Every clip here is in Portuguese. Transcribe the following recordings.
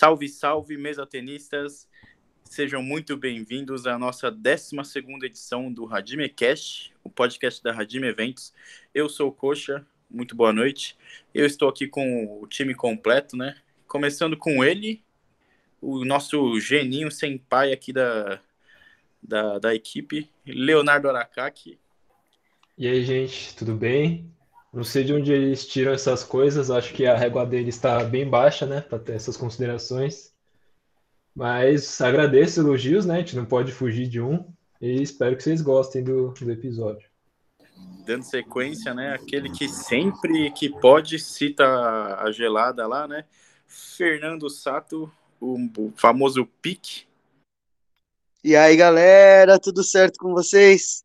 Salve, salve, mesa tenistas! Sejam muito bem-vindos à nossa 12 edição do Radime Cast, o podcast da Radime Eventos. Eu sou o Coxa, muito boa noite. Eu estou aqui com o time completo, né? Começando com ele, o nosso geninho sem pai aqui da, da, da equipe, Leonardo Aracaki. E aí, gente, tudo bem? Não sei de onde eles tiram essas coisas, acho que a régua deles está bem baixa, né, para ter essas considerações. Mas agradeço elogios, né? A gente não pode fugir de um. E espero que vocês gostem do, do episódio. Dando sequência, né? Aquele que sempre que pode cita a gelada lá, né? Fernando Sato, o, o famoso pique. E aí, galera, tudo certo com vocês?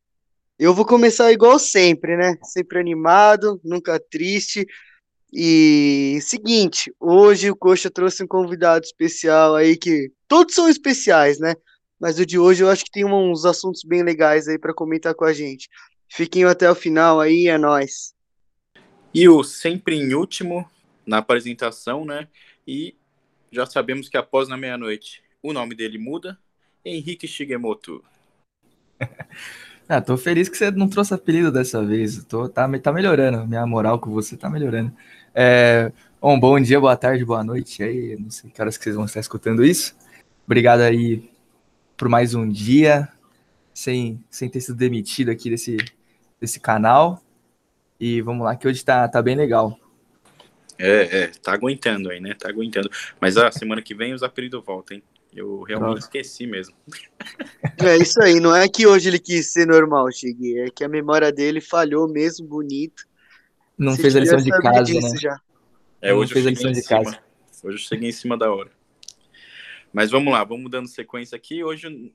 Eu vou começar igual sempre, né? Sempre animado, nunca triste. E seguinte, hoje o Coxa trouxe um convidado especial aí que todos são especiais, né? Mas o de hoje eu acho que tem uns assuntos bem legais aí para comentar com a gente. Fiquem até o final aí, é nós. E o sempre em último na apresentação, né? E já sabemos que após na meia-noite o nome dele muda, Henrique Shigemoto. Ah, tô feliz que você não trouxe apelido dessa vez. Tô, tá, tá melhorando. Minha moral com você tá melhorando. É, bom, bom dia, boa tarde, boa noite. Aí, não sei que horas que vocês vão estar escutando isso. Obrigado aí por mais um dia, sem, sem ter sido demitido aqui desse, desse canal. E vamos lá, que hoje tá, tá bem legal. É, é, tá aguentando aí, né? Tá aguentando. Mas a semana que vem os apelidos voltam, hein? Eu realmente Nossa. esqueci mesmo. É isso aí, não é que hoje ele quis ser normal, Chigui, é que a memória dele falhou mesmo, bonito. Não Você fez a lição de casa, né? Já. É, hoje fez a lição de cima. casa. Hoje eu cheguei em cima da hora. Mas vamos lá, vamos dando sequência aqui. Hoje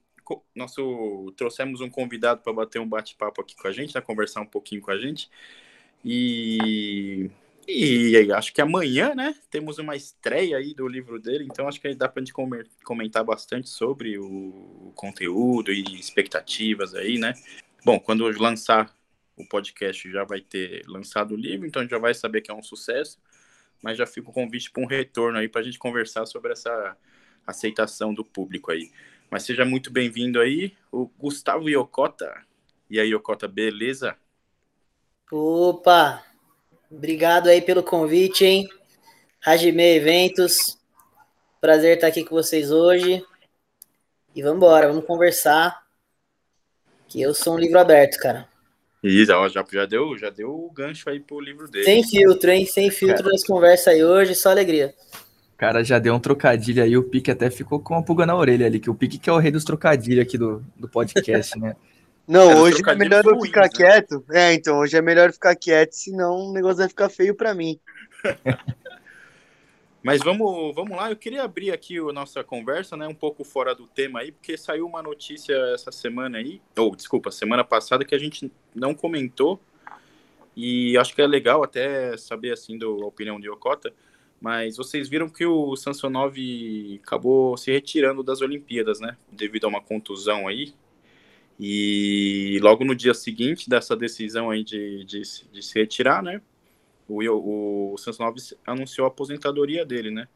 nosso trouxemos um convidado para bater um bate-papo aqui com a gente, né, conversar um pouquinho com a gente. E e acho que amanhã, né, temos uma estreia aí do livro dele, então acho que dá para a gente comentar bastante sobre o conteúdo e expectativas aí, né? Bom, quando lançar o podcast já vai ter lançado o livro, então já vai saber que é um sucesso, mas já fica o convite para um retorno aí para a gente conversar sobre essa aceitação do público aí. Mas seja muito bem-vindo aí, o Gustavo Yokota. E aí, Yokota, beleza? Opa, Obrigado aí pelo convite, hein? Hajime Eventos. Prazer estar aqui com vocês hoje. E vamos embora, vamos conversar. Que eu sou um livro aberto, cara. Isso, já, já, deu, já deu o gancho aí pro livro dele. Sem filtro, hein? Sem filtro cara. nas conversas aí hoje, só alegria. Cara, já deu um trocadilho aí, o Pique até ficou com uma pulga na orelha ali, que o Pique que é o rei dos trocadilhos aqui do, do podcast, né? Não, é hoje é melhor eu ficar né? quieto. É, então, hoje é melhor ficar quieto, senão o negócio vai ficar feio para mim. Mas vamos, vamos lá, eu queria abrir aqui a nossa conversa, né, um pouco fora do tema aí, porque saiu uma notícia essa semana aí, ou desculpa, semana passada que a gente não comentou, e acho que é legal até saber, assim, do, a opinião de Okota, mas vocês viram que o Samsonov acabou se retirando das Olimpíadas, né, devido a uma contusão aí, e logo no dia seguinte dessa decisão aí de, de, de se retirar, né? O, o, o anunciou a aposentadoria dele, né?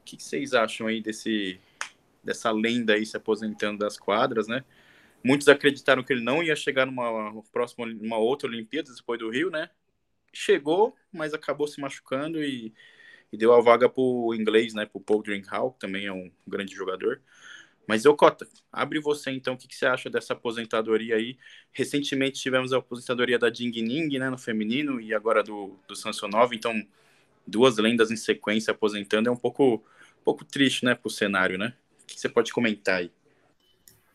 O que, que vocês acham aí desse, dessa lenda aí se aposentando das quadras, né? Muitos acreditaram que ele não ia chegar numa próxima, numa outra Olimpíada depois do Rio, né? Chegou, mas acabou se machucando e, e deu a vaga para o inglês, né? Para o Paul Drinkhall, que também é um grande jogador. Mas eu, Cota, abre você então, o que, que, você acha dessa aposentadoria aí? Recentemente tivemos a aposentadoria da Ding Ning, né, no feminino, e agora do, do Samsonov, então duas lendas em sequência aposentando é um pouco, um pouco triste, né, pro cenário, né? O que, você pode comentar aí?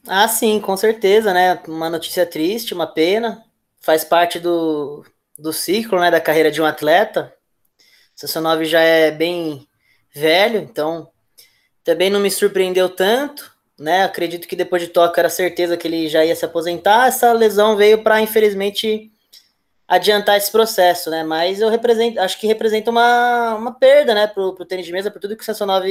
Ah, sim, com certeza, né? Uma notícia triste, uma pena, faz parte do, do ciclo, né, da carreira de um atleta. O Samsonov já é bem velho, então também não me surpreendeu tanto né? Acredito que depois de Tóquio era certeza que ele já ia se aposentar. Essa lesão veio para, infelizmente, adiantar esse processo, né? Mas eu represento, acho que representa uma, uma perda, né, pro, pro tênis de mesa, por tudo que o Samsonov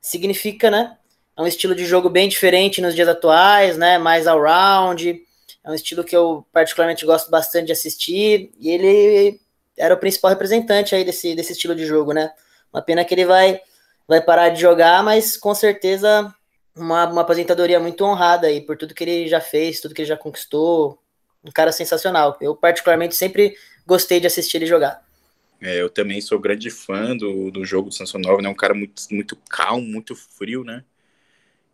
significa, né? É um estilo de jogo bem diferente nos dias atuais, né? Mais all-round. É um estilo que eu particularmente gosto bastante de assistir. E ele era o principal representante aí desse, desse estilo de jogo, né? Uma pena que ele vai vai parar de jogar, mas com certeza uma, uma aposentadoria muito honrada aí por tudo que ele já fez, tudo que ele já conquistou. Um cara sensacional. Eu, particularmente, sempre gostei de assistir ele jogar. É, eu também sou grande fã do, do jogo do Samsonov, né? Um cara muito, muito calmo, muito frio, né?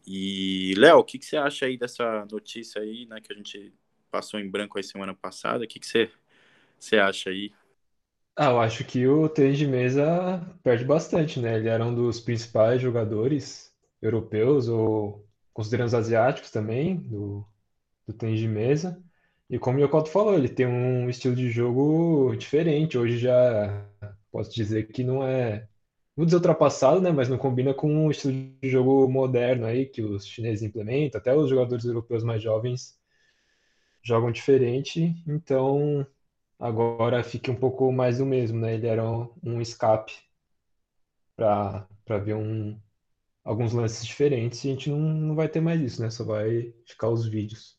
E, Léo, o que, que você acha aí dessa notícia aí, né? Que a gente passou em branco aí semana passada. O que, que você, você acha aí? Ah, eu acho que o tênis de mesa perde bastante, né? Ele era um dos principais jogadores europeus ou considerando os asiáticos também do, do tênis de mesa. E como o Yokoto falou, ele tem um estilo de jogo diferente. Hoje já posso dizer que não é, vou dizer ultrapassado, né? Mas não combina com o estilo de jogo moderno aí que os chineses implementam. Até os jogadores europeus mais jovens jogam diferente. Então agora fica um pouco mais do mesmo, né? Ele era um, um escape para ver um, alguns lances diferentes e a gente não, não vai ter mais isso, né? Só vai ficar os vídeos.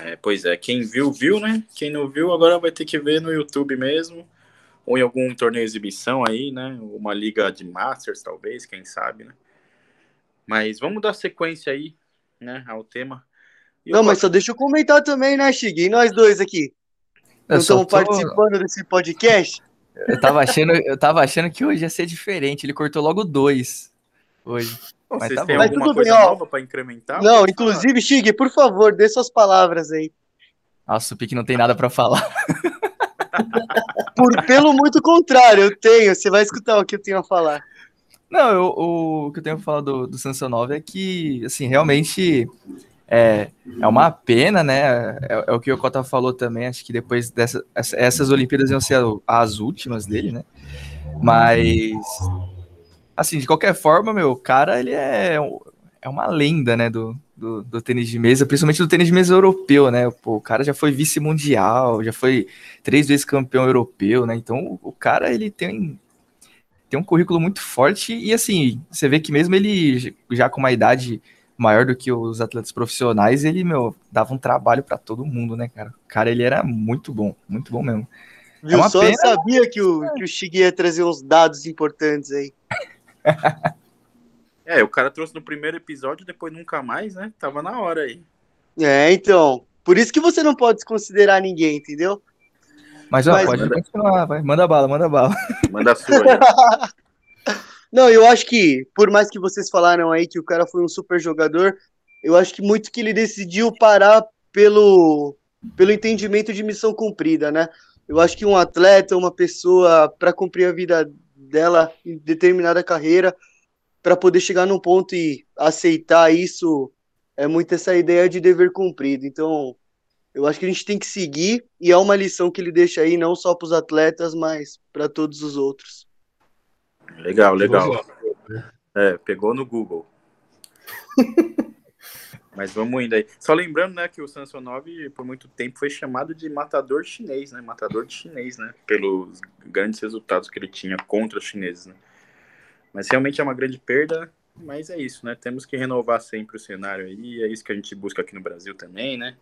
É, pois é, quem viu, viu, né? Quem não viu, agora vai ter que ver no YouTube mesmo, ou em algum torneio exibição aí, né? Uma liga de Masters, talvez, quem sabe, né? Mas vamos dar sequência aí, né, ao tema. E não, mas só deixa eu comentar também, né, Chig? E nós dois aqui? Eu não estamos tô... participando desse podcast? Eu tava, achando, eu tava achando que hoje ia ser diferente. Ele cortou logo dois hoje. Mas Vocês tá têm bom. alguma Mas coisa bem, nova para incrementar? Não, inclusive, Chig, por favor, dê suas palavras aí. Nossa, o Pique não tem nada para falar. por, pelo muito contrário, eu tenho. Você vai escutar o que eu tenho a falar. Não, eu, o, o, que eu tenho a falar do, do Samsonov é que, assim, realmente é, é uma pena, né? É, é o que o Cota falou também. Acho que depois dessas essas Olimpíadas iam ser as últimas dele, né? Mas assim, de qualquer forma, meu, o cara, ele é, é uma lenda, né, do, do, do, tênis de mesa, principalmente do tênis de mesa europeu, né? Pô, o cara já foi vice-mundial, já foi três vezes campeão europeu, né? Então, o cara, ele tem, tem um currículo muito forte e, assim, você vê que mesmo ele já com uma idade maior do que os atletas profissionais, ele, meu, dava um trabalho para todo mundo, né, cara? O cara, ele era muito bom, muito bom mesmo. Viu, é só pena... sabia que o, que o Chig ia trazer uns dados importantes aí. é, o cara trouxe no primeiro episódio, depois nunca mais, né? Tava na hora aí. É, então. Por isso que você não pode desconsiderar ninguém, entendeu? Mas, ó, Mas, pode manda... continuar, vai. Manda bala, manda bala. Manda a sua. não, eu acho que, por mais que vocês falaram aí que o cara foi um super jogador, eu acho que muito que ele decidiu parar pelo, pelo entendimento de missão cumprida, né? Eu acho que um atleta, uma pessoa, para cumprir a vida dela em determinada carreira para poder chegar num ponto e aceitar isso é muito essa ideia de dever cumprido. Então, eu acho que a gente tem que seguir e é uma lição que ele deixa aí não só para os atletas, mas para todos os outros. Legal, legal. É, pegou no Google. Mas vamos indo aí. Só lembrando, né, que o Samsonov por muito tempo foi chamado de matador chinês, né? Matador de chinês, né? Pelos grandes resultados que ele tinha contra os chineses, né? Mas realmente é uma grande perda, mas é isso, né? Temos que renovar sempre o cenário aí, é isso que a gente busca aqui no Brasil também, né?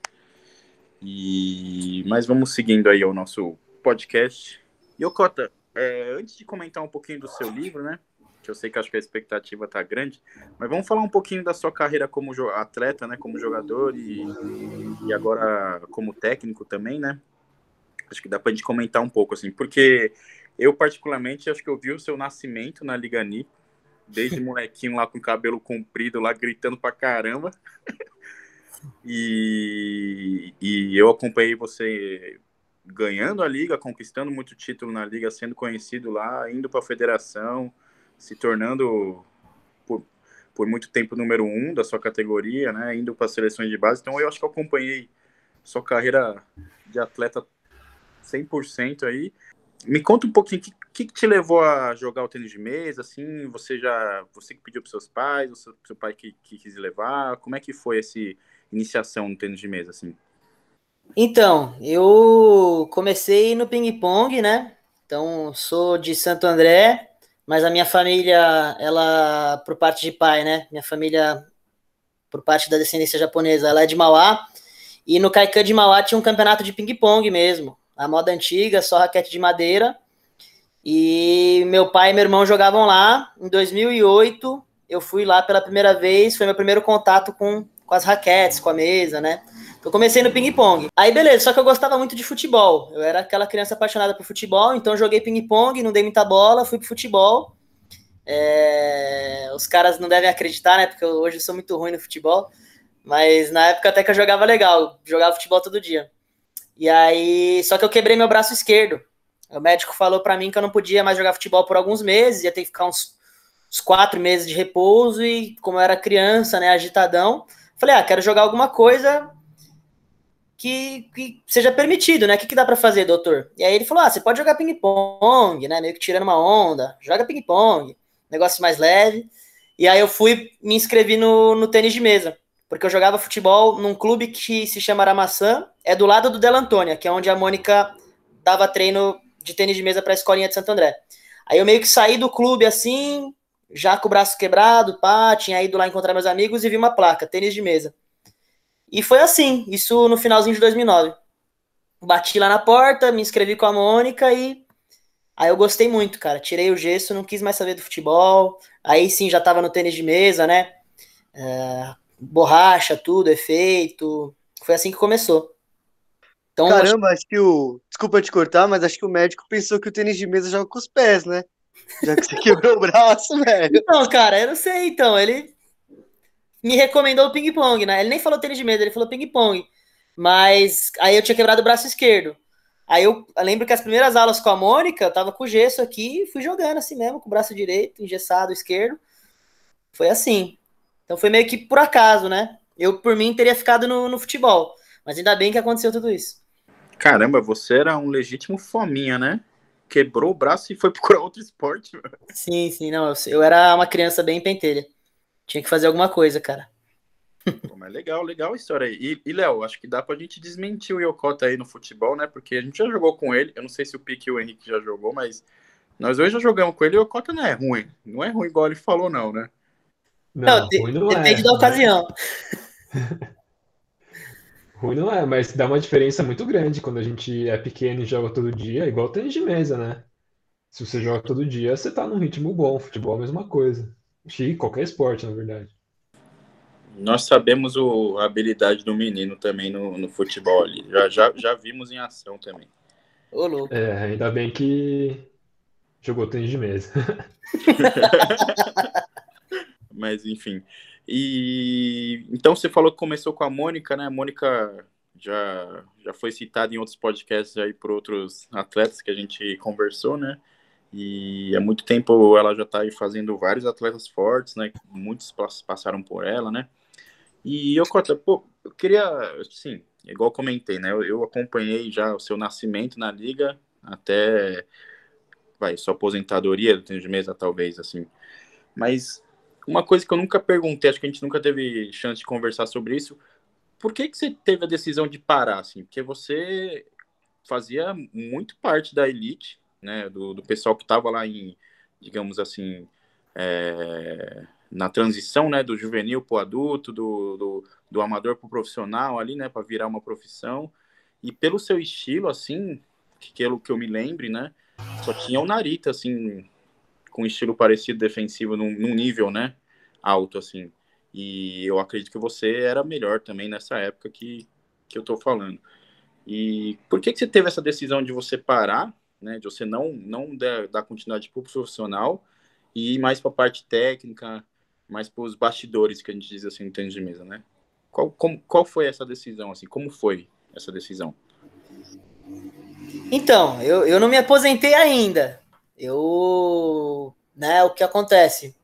E mas vamos seguindo aí o nosso podcast. E Okota, é, antes de comentar um pouquinho do seu livro, né? Eu sei que acho que a expectativa está grande, mas vamos falar um pouquinho da sua carreira como atleta, né, como jogador e, e agora como técnico também, né? Acho que dá para a gente comentar um pouco assim, porque eu particularmente acho que eu vi o seu nascimento na Liga Nipo, desde molequinho lá com cabelo comprido lá gritando pra caramba. e, e eu acompanhei você ganhando a liga, conquistando muito título na liga, sendo conhecido lá, indo para a federação, se tornando por, por muito tempo número um da sua categoria, né? Indo para seleções de base. Então eu acho que eu acompanhei sua carreira de atleta 100% aí. Me conta um pouquinho o que, que, te levou a jogar o tênis de mesa, assim, você já, você que pediu para seus pais, o seu, seu pai que, que, quis levar, como é que foi essa iniciação no tênis de mesa, assim? Então, eu comecei no ping-pong, né? Então, sou de Santo André, mas a minha família, ela, por parte de pai, né? Minha família, por parte da descendência japonesa, ela é de Mauá. E no Kaikan de Mauá tinha um campeonato de ping-pong mesmo. A moda antiga, só raquete de madeira. E meu pai e meu irmão jogavam lá. Em 2008, eu fui lá pela primeira vez. Foi meu primeiro contato com, com as raquetes, com a mesa, né? Eu comecei no ping-pong. Aí, beleza, só que eu gostava muito de futebol. Eu era aquela criança apaixonada por futebol, então joguei ping-pong, não dei muita bola, fui pro futebol. É... Os caras não devem acreditar, né? Porque eu, hoje eu sou muito ruim no futebol. Mas na época até que eu jogava legal, jogava futebol todo dia. E aí, só que eu quebrei meu braço esquerdo. O médico falou para mim que eu não podia mais jogar futebol por alguns meses, ia ter que ficar uns, uns quatro meses de repouso. E como eu era criança, né, agitadão, falei, ah, quero jogar alguma coisa que, que seja permitido, né? O que, que dá para fazer, doutor? E aí ele falou: ah, você pode jogar ping-pong, né? Meio que tirando uma onda, joga ping-pong, negócio mais leve. E aí eu fui, me inscrevi no, no tênis de mesa, porque eu jogava futebol num clube que se chama Aramaçã, é do lado do Del Antônia, que é onde a Mônica dava treino de tênis de mesa para a escolinha de Santo André. Aí eu meio que saí do clube assim, já com o braço quebrado, pá, tinha ido lá encontrar meus amigos e vi uma placa, tênis de mesa. E foi assim, isso no finalzinho de 2009. Bati lá na porta, me inscrevi com a Mônica e aí eu gostei muito, cara. Tirei o gesso, não quis mais saber do futebol. Aí sim, já tava no tênis de mesa, né? É, borracha, tudo, efeito. Foi assim que começou. Então, Caramba, acho... acho que o. Desculpa te cortar, mas acho que o médico pensou que o tênis de mesa joga com os pés, né? Já que você quebrou o braço, velho. Não, cara, eu não sei, então. Ele me recomendou o ping-pong, né? Ele nem falou tênis de mesa, ele falou ping-pong. Mas aí eu tinha quebrado o braço esquerdo. Aí eu, eu, lembro que as primeiras aulas com a Mônica, eu tava com gesso aqui e fui jogando assim mesmo, com o braço direito, engessado, esquerdo. Foi assim. Então foi meio que por acaso, né? Eu, por mim, teria ficado no, no futebol. Mas ainda bem que aconteceu tudo isso. Caramba, você era um legítimo fominha, né? Quebrou o braço e foi procurar outro esporte. Sim, sim, não. Eu, eu era uma criança bem pentelha. Tinha que fazer alguma coisa, cara. Pô, mas legal, legal a história aí. E, e Léo, acho que dá pra gente desmentir o Yokota aí no futebol, né? Porque a gente já jogou com ele. Eu não sei se o Pique e o Henrique já jogou, mas nós hoje já jogamos com ele e o Yokota não é ruim. Não é ruim igual ele falou, não, né? Não, não, não depende é, da ocasião. ruim não é, mas dá uma diferença muito grande quando a gente é pequeno e joga todo dia, igual tênis de mesa, né? Se você joga todo dia, você tá num ritmo bom. Futebol é a mesma coisa. De qualquer esporte, na verdade. Nós sabemos o, a habilidade do menino também no, no futebol ali. Já, já, já vimos em ação também. Ô, louco. É, ainda bem que jogou tênis de mesa. Mas, enfim. E então você falou que começou com a Mônica, né? A Mônica já, já foi citada em outros podcasts aí por outros atletas que a gente conversou, né? E há muito tempo ela já está fazendo vários atletas fortes, né? Muitos passaram por ela, né? E eu, pô, eu queria, sim, igual comentei, né? Eu, eu, acompanhei já o seu nascimento na liga até, vai, sua aposentadoria do tênis de mesa, talvez, assim. Mas uma coisa que eu nunca perguntei, acho que a gente nunca teve chance de conversar sobre isso. Por que que você teve a decisão de parar, assim? Porque você fazia muito parte da elite, né, do, do pessoal que estava lá em, digamos assim, é, na transição, né, do juvenil para o adulto, do, do, do amador para o profissional ali, né, para virar uma profissão. E pelo seu estilo, assim, que pelo que eu me lembre, né, só tinha o Narita, assim, com estilo parecido defensivo num, num nível, né, alto, assim. E eu acredito que você era melhor também nessa época que, que eu tô falando. E por que, que você teve essa decisão de você parar né, de você não, não dar, dar continuidade para o profissional e ir mais para a parte técnica, mais para os bastidores, que a gente diz assim no tênis de mesa, né? Qual, como, qual foi essa decisão, assim, como foi essa decisão? Então, eu, eu não me aposentei ainda. Eu, né, o que acontece?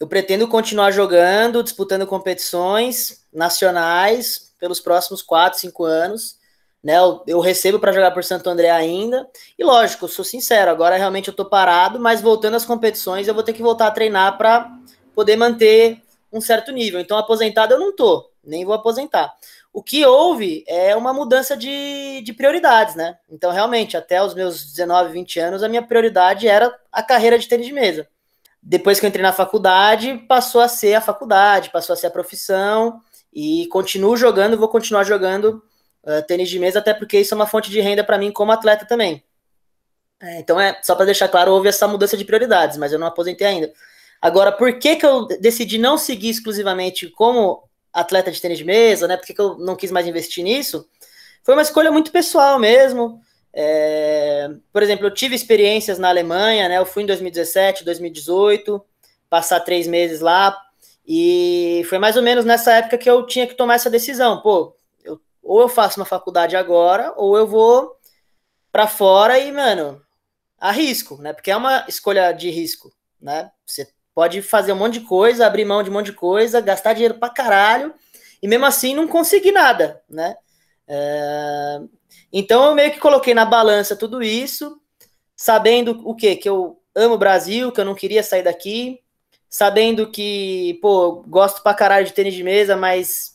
Eu pretendo continuar jogando, disputando competições nacionais pelos próximos 4, 5 anos né? Eu, eu recebo para jogar por Santo André ainda. E lógico, sou sincero, agora realmente eu tô parado, mas voltando às competições, eu vou ter que voltar a treinar para poder manter um certo nível. Então, aposentado eu não tô, nem vou aposentar. O que houve é uma mudança de, de prioridades, né? Então, realmente, até os meus 19, 20 anos, a minha prioridade era a carreira de tênis de mesa. Depois que eu entrei na faculdade, passou a ser a faculdade, passou a ser a profissão, e continuo jogando, vou continuar jogando uh, tênis de mesa, até porque isso é uma fonte de renda para mim como atleta também. É, então, é só para deixar claro, houve essa mudança de prioridades, mas eu não aposentei ainda. Agora, por que, que eu decidi não seguir exclusivamente como atleta de tênis de mesa, né? Por que, que eu não quis mais investir nisso? Foi uma escolha muito pessoal mesmo. É, por exemplo, eu tive experiências na Alemanha, né? Eu fui em 2017, 2018, passar três meses lá, e foi mais ou menos nessa época que eu tinha que tomar essa decisão. Pô, ou eu faço uma faculdade agora, ou eu vou para fora e, mano, arrisco, né? Porque é uma escolha de risco, né? Você pode fazer um monte de coisa, abrir mão de um monte de coisa, gastar dinheiro pra caralho, e mesmo assim não conseguir nada, né? É... Então eu meio que coloquei na balança tudo isso, sabendo o quê? Que eu amo o Brasil, que eu não queria sair daqui, sabendo que, pô, gosto pra caralho de tênis de mesa, mas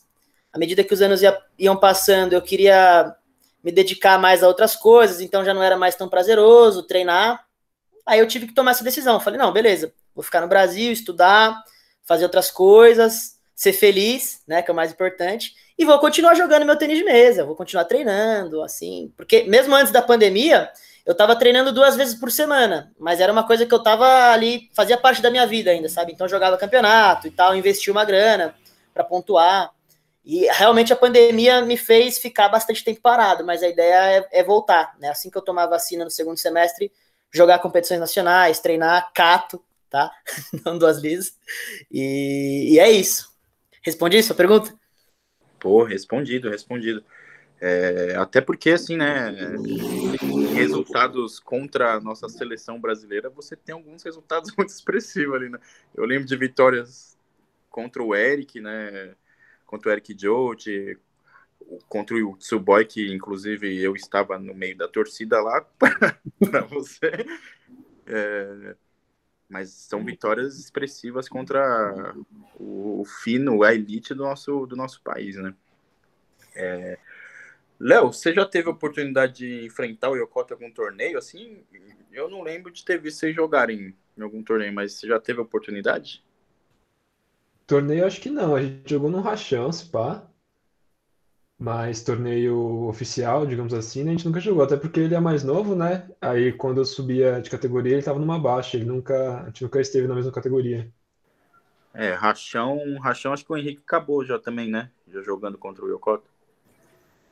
à medida que os anos ia, iam passando, eu queria me dedicar mais a outras coisas, então já não era mais tão prazeroso treinar. Aí eu tive que tomar essa decisão. Falei, não, beleza, vou ficar no Brasil, estudar, fazer outras coisas, ser feliz, né, que é o mais importante, e vou continuar jogando meu tênis de mesa, vou continuar treinando, assim, porque mesmo antes da pandemia, eu tava treinando duas vezes por semana, mas era uma coisa que eu tava ali, fazia parte da minha vida ainda, sabe? Então jogava campeonato e tal, investi uma grana para pontuar. E realmente a pandemia me fez ficar bastante tempo parado, mas a ideia é, é, voltar, né? Assim que eu tomar vacina no segundo semestre, jogar competições nacionais, treinar cato, tá? Não duas vezes. E, e é isso. Respondi a pergunta? Pô, respondido, respondido. É, até porque, assim, né, resultados contra a nossa seleção brasileira, você tem alguns resultados muito expressivos ali, né? Eu lembro de vitórias contra o Eric, né, contra o Eric Jote, contra o Tsuboy, que inclusive eu estava no meio da torcida lá para você. É, mas são vitórias expressivas contra o, o fino, a elite do nosso, do nosso país, né? É, Léo, você já teve a oportunidade de enfrentar o Yokota em algum torneio? Assim, eu não lembro de ter visto vocês jogarem em algum torneio, mas você já teve a oportunidade? Torneio acho que não, a gente jogou no Rachão, se pá. Mas torneio oficial, digamos assim, a gente nunca jogou, até porque ele é mais novo, né? Aí quando eu subia de categoria, ele tava numa baixa, ele nunca, a gente nunca esteve na mesma categoria. É, Rachão, Rachão acho que o Henrique acabou já também, né? Já jogando contra o Yokota.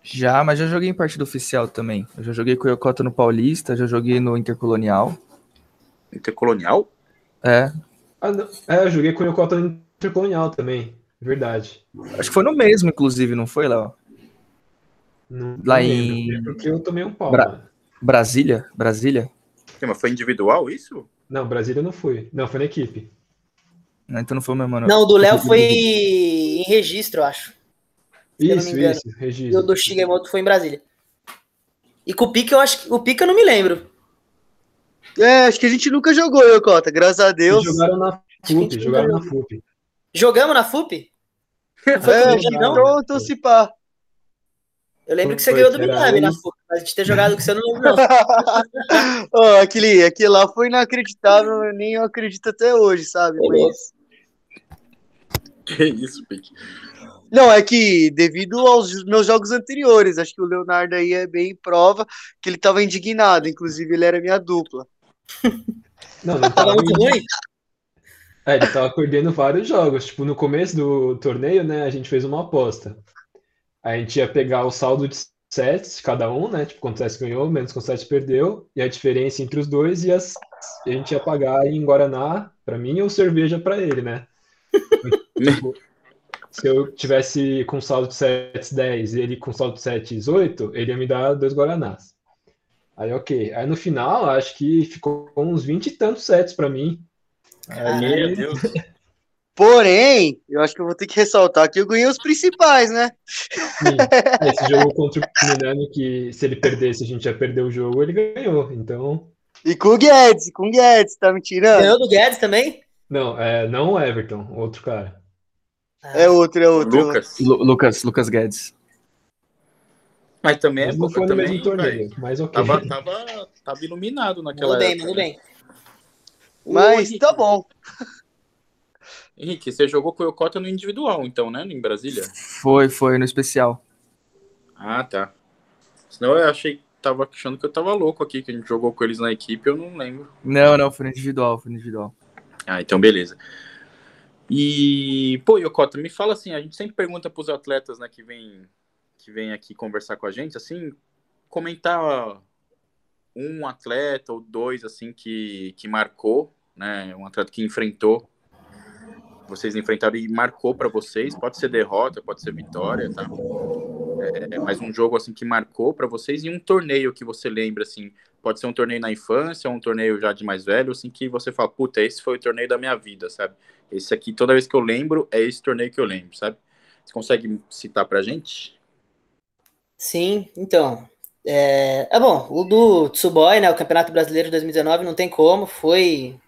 Já, mas já joguei em partida oficial também. Eu já joguei com o Yokota no Paulista, já joguei no Intercolonial. Intercolonial? É. Ah, é, eu joguei com o Yokota no Intercolonial também. Verdade. Acho que foi no mesmo, inclusive, não foi, Léo? Lá em. Porque eu tomei um pau. Bra... Brasília? Brasília? Mas foi individual isso? Não, Brasília não foi. Não, foi na equipe. Não, então não foi o mesmo, não. Não, o do Léo foi em registro, eu acho. Isso, isso, registro. E o do Shigemoto foi em Brasília. E com o Pica, eu acho que. O Pica eu não me lembro. É, acho que a gente nunca jogou, eu, Cota, graças a Deus. Eles jogaram na FUP, jogaram na FUP. Jogamos na FUP? Não foi é, não? Pronto, se pá. Eu lembro que você ganhou do Miami na FUP, mas de ter jogado que você não lembro, não. oh, aquele, aquele lá foi inacreditável, nem eu acredito até hoje, sabe? Mas... Que isso, Pique. Não, é que devido aos meus jogos anteriores, acho que o Leonardo aí é bem prova que ele estava indignado, inclusive ele era minha dupla. Não, não tava muito ruim. É, ele tava perdendo vários jogos. Tipo, no começo do torneio, né, a gente fez uma aposta. A gente ia pegar o saldo de sets cada um, né? Tipo, quantos sets ganhou, menos quantos sets perdeu, e a diferença entre os dois, e as, a gente ia pagar em Guaraná para mim ou cerveja para ele, né? tipo, se eu tivesse com saldo de sets 10 e ele com saldo de sets 8, ele ia me dar dois Guaranás. Aí, ok. Aí no final, acho que ficou uns 20 e tantos sets para mim. Aí... Meu Deus. Porém, eu acho que eu vou ter que ressaltar que eu ganhei os principais, né? Sim. Esse jogo contra o Milano, que se ele perdesse, a gente ia perder o jogo, ele ganhou. Então. E com o Guedes, com o Guedes, tá me tirando? Ganhou do Guedes também? Não, é, não o Everton, outro cara. É outro, é outro. Lucas. Lu Lucas, Lucas Guedes. Mas também mas é não foi no também, mesmo torneio, mas ok. Tava, tava, tava iluminado naquela tudo bem, Tudo bem, Mas tá bom. Henrique, você jogou com o Yokota no individual, então, né? Em Brasília? Foi, foi, no especial. Ah, tá. Senão eu achei tava achando que eu tava louco aqui, que a gente jogou com eles na equipe, eu não lembro. Não, não, foi individual, foi individual. Ah, então beleza. E, pô, Yokota, me fala assim, a gente sempre pergunta pros atletas, né, que vem, que vem aqui conversar com a gente, assim, comentar um atleta ou dois, assim, que, que marcou, né, um atleta que enfrentou vocês enfrentaram e marcou para vocês? Pode ser derrota, pode ser vitória, tá? É, mas um jogo assim que marcou para vocês e um torneio que você lembra assim, pode ser um torneio na infância, um torneio já de mais velho, assim que você fala, puta, esse foi o torneio da minha vida, sabe? Esse aqui, toda vez que eu lembro, é esse torneio que eu lembro, sabe? Você consegue citar pra gente? Sim, então. É, é bom, o do Tsuboy, né? O Campeonato Brasileiro de 2019 não tem como, foi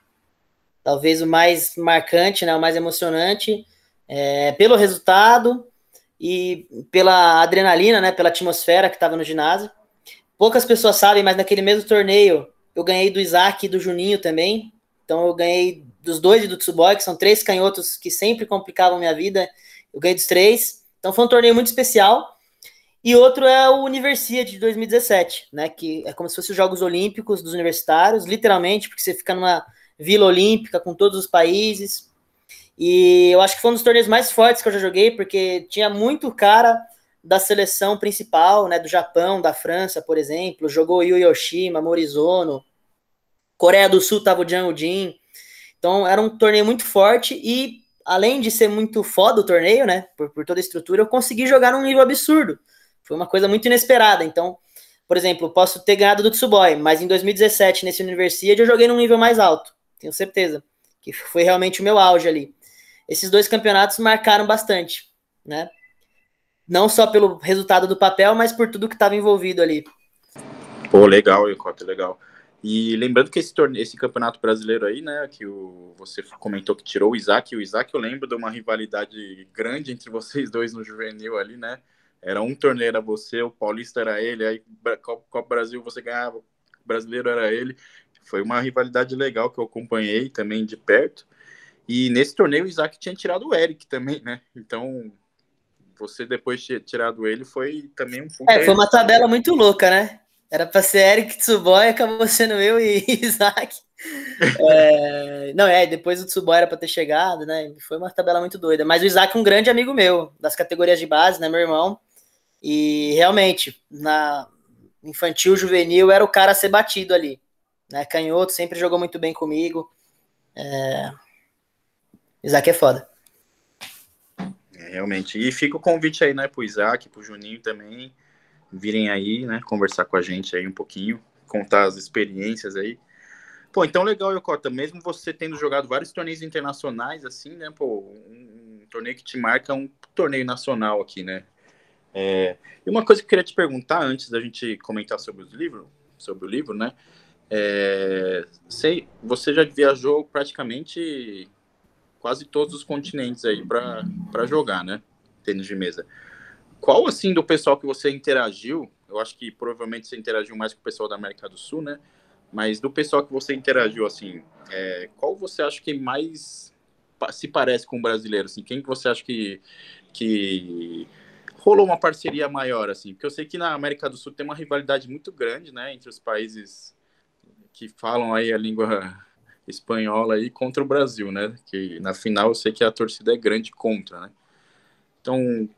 talvez o mais marcante, né, o mais emocionante, é, pelo resultado e pela adrenalina, né, pela atmosfera que estava no ginásio. Poucas pessoas sabem, mas naquele mesmo torneio eu ganhei do Isaac e do Juninho também. Então eu ganhei dos dois e do Tsuboy, que são três canhotos que sempre complicavam minha vida. Eu ganhei dos três. Então foi um torneio muito especial. E outro é o Universidade de 2017, né? Que é como se fosse os Jogos Olímpicos dos universitários, literalmente, porque você fica numa Vila Olímpica com todos os países. E eu acho que foi um dos torneios mais fortes que eu já joguei, porque tinha muito cara da seleção principal, né, do Japão, da França, por exemplo, jogou Yu Yoshima, Morizono, Coreia do Sul tava o Jang Jin. Então era um torneio muito forte e além de ser muito foda o torneio, né, por, por toda a estrutura, eu consegui jogar num nível absurdo. Foi uma coisa muito inesperada. Então, por exemplo, posso ter ganhado do Tsuboy, mas em 2017 nesse Universidade eu joguei num nível mais alto tenho certeza. Que foi realmente o meu auge ali. Esses dois campeonatos marcaram bastante, né? Não só pelo resultado do papel, mas por tudo que estava envolvido ali. Pô, legal, Icota, legal. E lembrando que esse torneio, esse campeonato brasileiro aí, né, que o, você comentou que tirou o Isaac, o Isaac eu lembro de uma rivalidade grande entre vocês dois no juvenil ali, né? Era um torneio era você, o Paulista era ele, aí Copa Brasil você ganhava, o brasileiro era ele. Foi uma rivalidade legal que eu acompanhei também de perto. E nesse torneio o Isaac tinha tirado o Eric também, né? Então, você depois de tirado ele foi também um É, foi uma tabela muito louca, né? Era para ser Eric Tsuboy, acabou sendo eu e Isaac. É, não, é, depois o Tsuboy era para ter chegado, né? Foi uma tabela muito doida. Mas o Isaac é um grande amigo meu, das categorias de base, né, meu irmão? E realmente, na infantil, juvenil, era o cara a ser batido ali né? Canhoto sempre jogou muito bem comigo. É... Isaac é foda. É, realmente. E fica o convite aí, né, pro Isaac, pro Juninho também, virem aí, né, conversar com a gente aí um pouquinho, contar as experiências aí. Pô, então legal, Yokota, mesmo você tendo jogado vários torneios internacionais, assim, né, pô, um, um torneio que te marca um torneio nacional aqui, né? É, e uma coisa que eu queria te perguntar antes da gente comentar sobre os livros, sobre o livro, né? É, sei, você já viajou praticamente quase todos os continentes aí para jogar, né? Tênis de mesa. Qual, assim, do pessoal que você interagiu? Eu acho que provavelmente você interagiu mais com o pessoal da América do Sul, né? Mas do pessoal que você interagiu, assim, é, qual você acha que mais se parece com o brasileiro? Assim, quem que você acha que, que rolou uma parceria maior, assim? Porque eu sei que na América do Sul tem uma rivalidade muito grande, né? Entre os países que falam aí a língua espanhola aí contra o Brasil, né? Que na final eu sei que a torcida é grande contra, né? Então,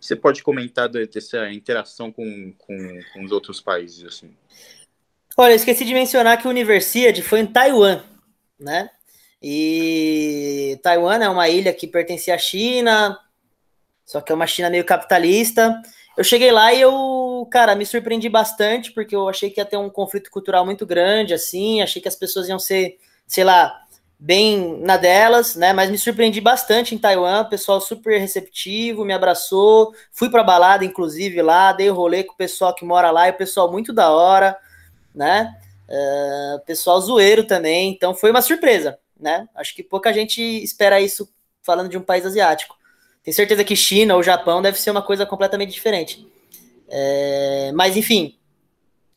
você pode comentar dessa interação com, com, com os outros países, assim? Olha, eu esqueci de mencionar que o Universidade foi em Taiwan, né? E Taiwan é uma ilha que pertencia à China, só que é uma China meio capitalista. Eu cheguei lá e eu, cara, me surpreendi bastante, porque eu achei que ia ter um conflito cultural muito grande, assim, achei que as pessoas iam ser, sei lá, bem na delas, né? Mas me surpreendi bastante em Taiwan, pessoal super receptivo, me abraçou, fui pra balada, inclusive, lá, dei rolê com o pessoal que mora lá, e o pessoal muito da hora, né? Uh, pessoal zoeiro também, então foi uma surpresa, né? Acho que pouca gente espera isso falando de um país asiático. Tenho certeza que China ou Japão deve ser uma coisa completamente diferente. É, mas, enfim,